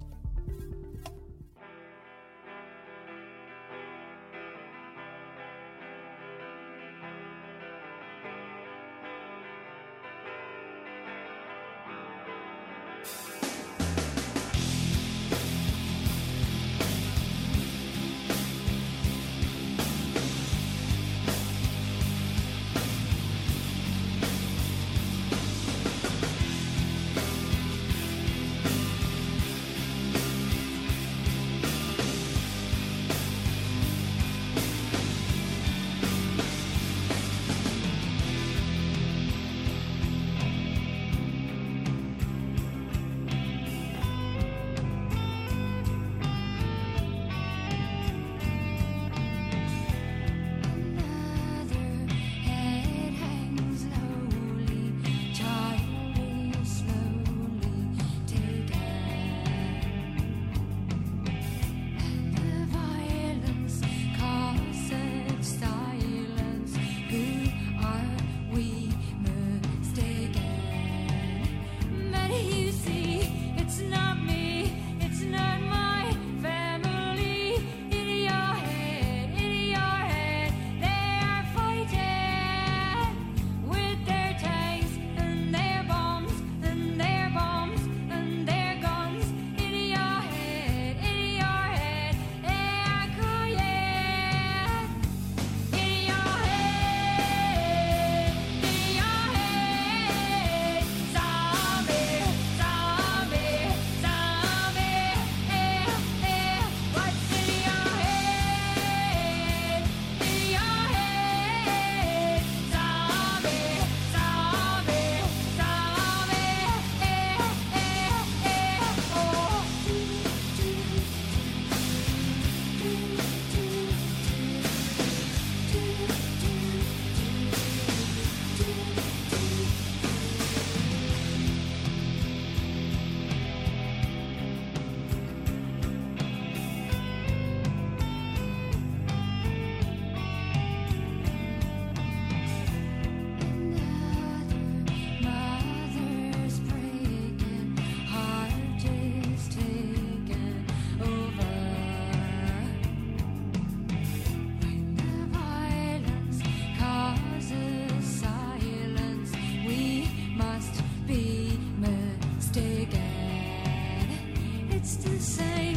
D: It's the same.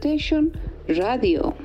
I: VIP Protection Radio.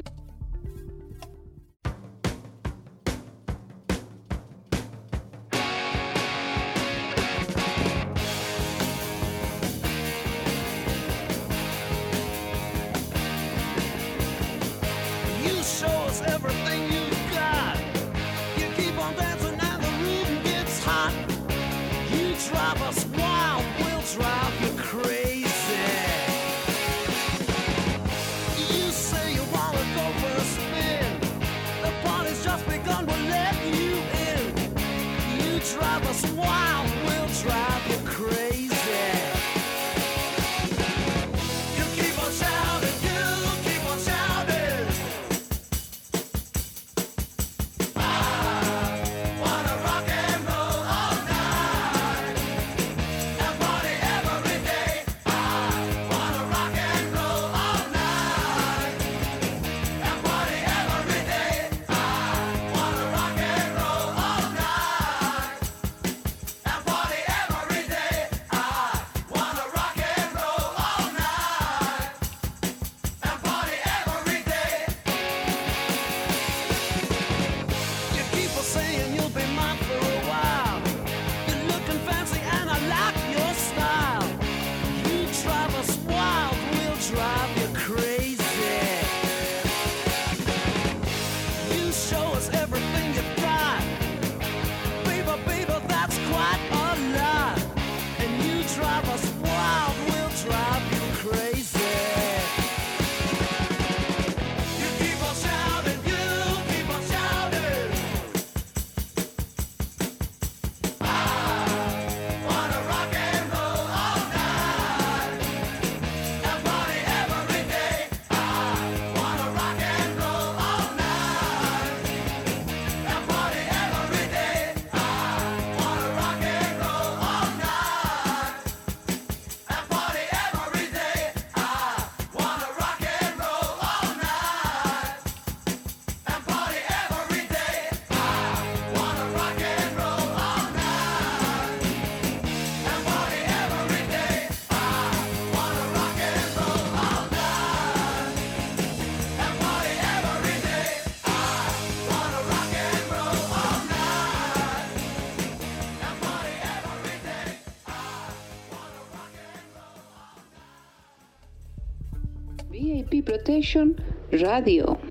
D: VIP Protection Radio.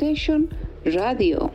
H: VIP Protection Radio.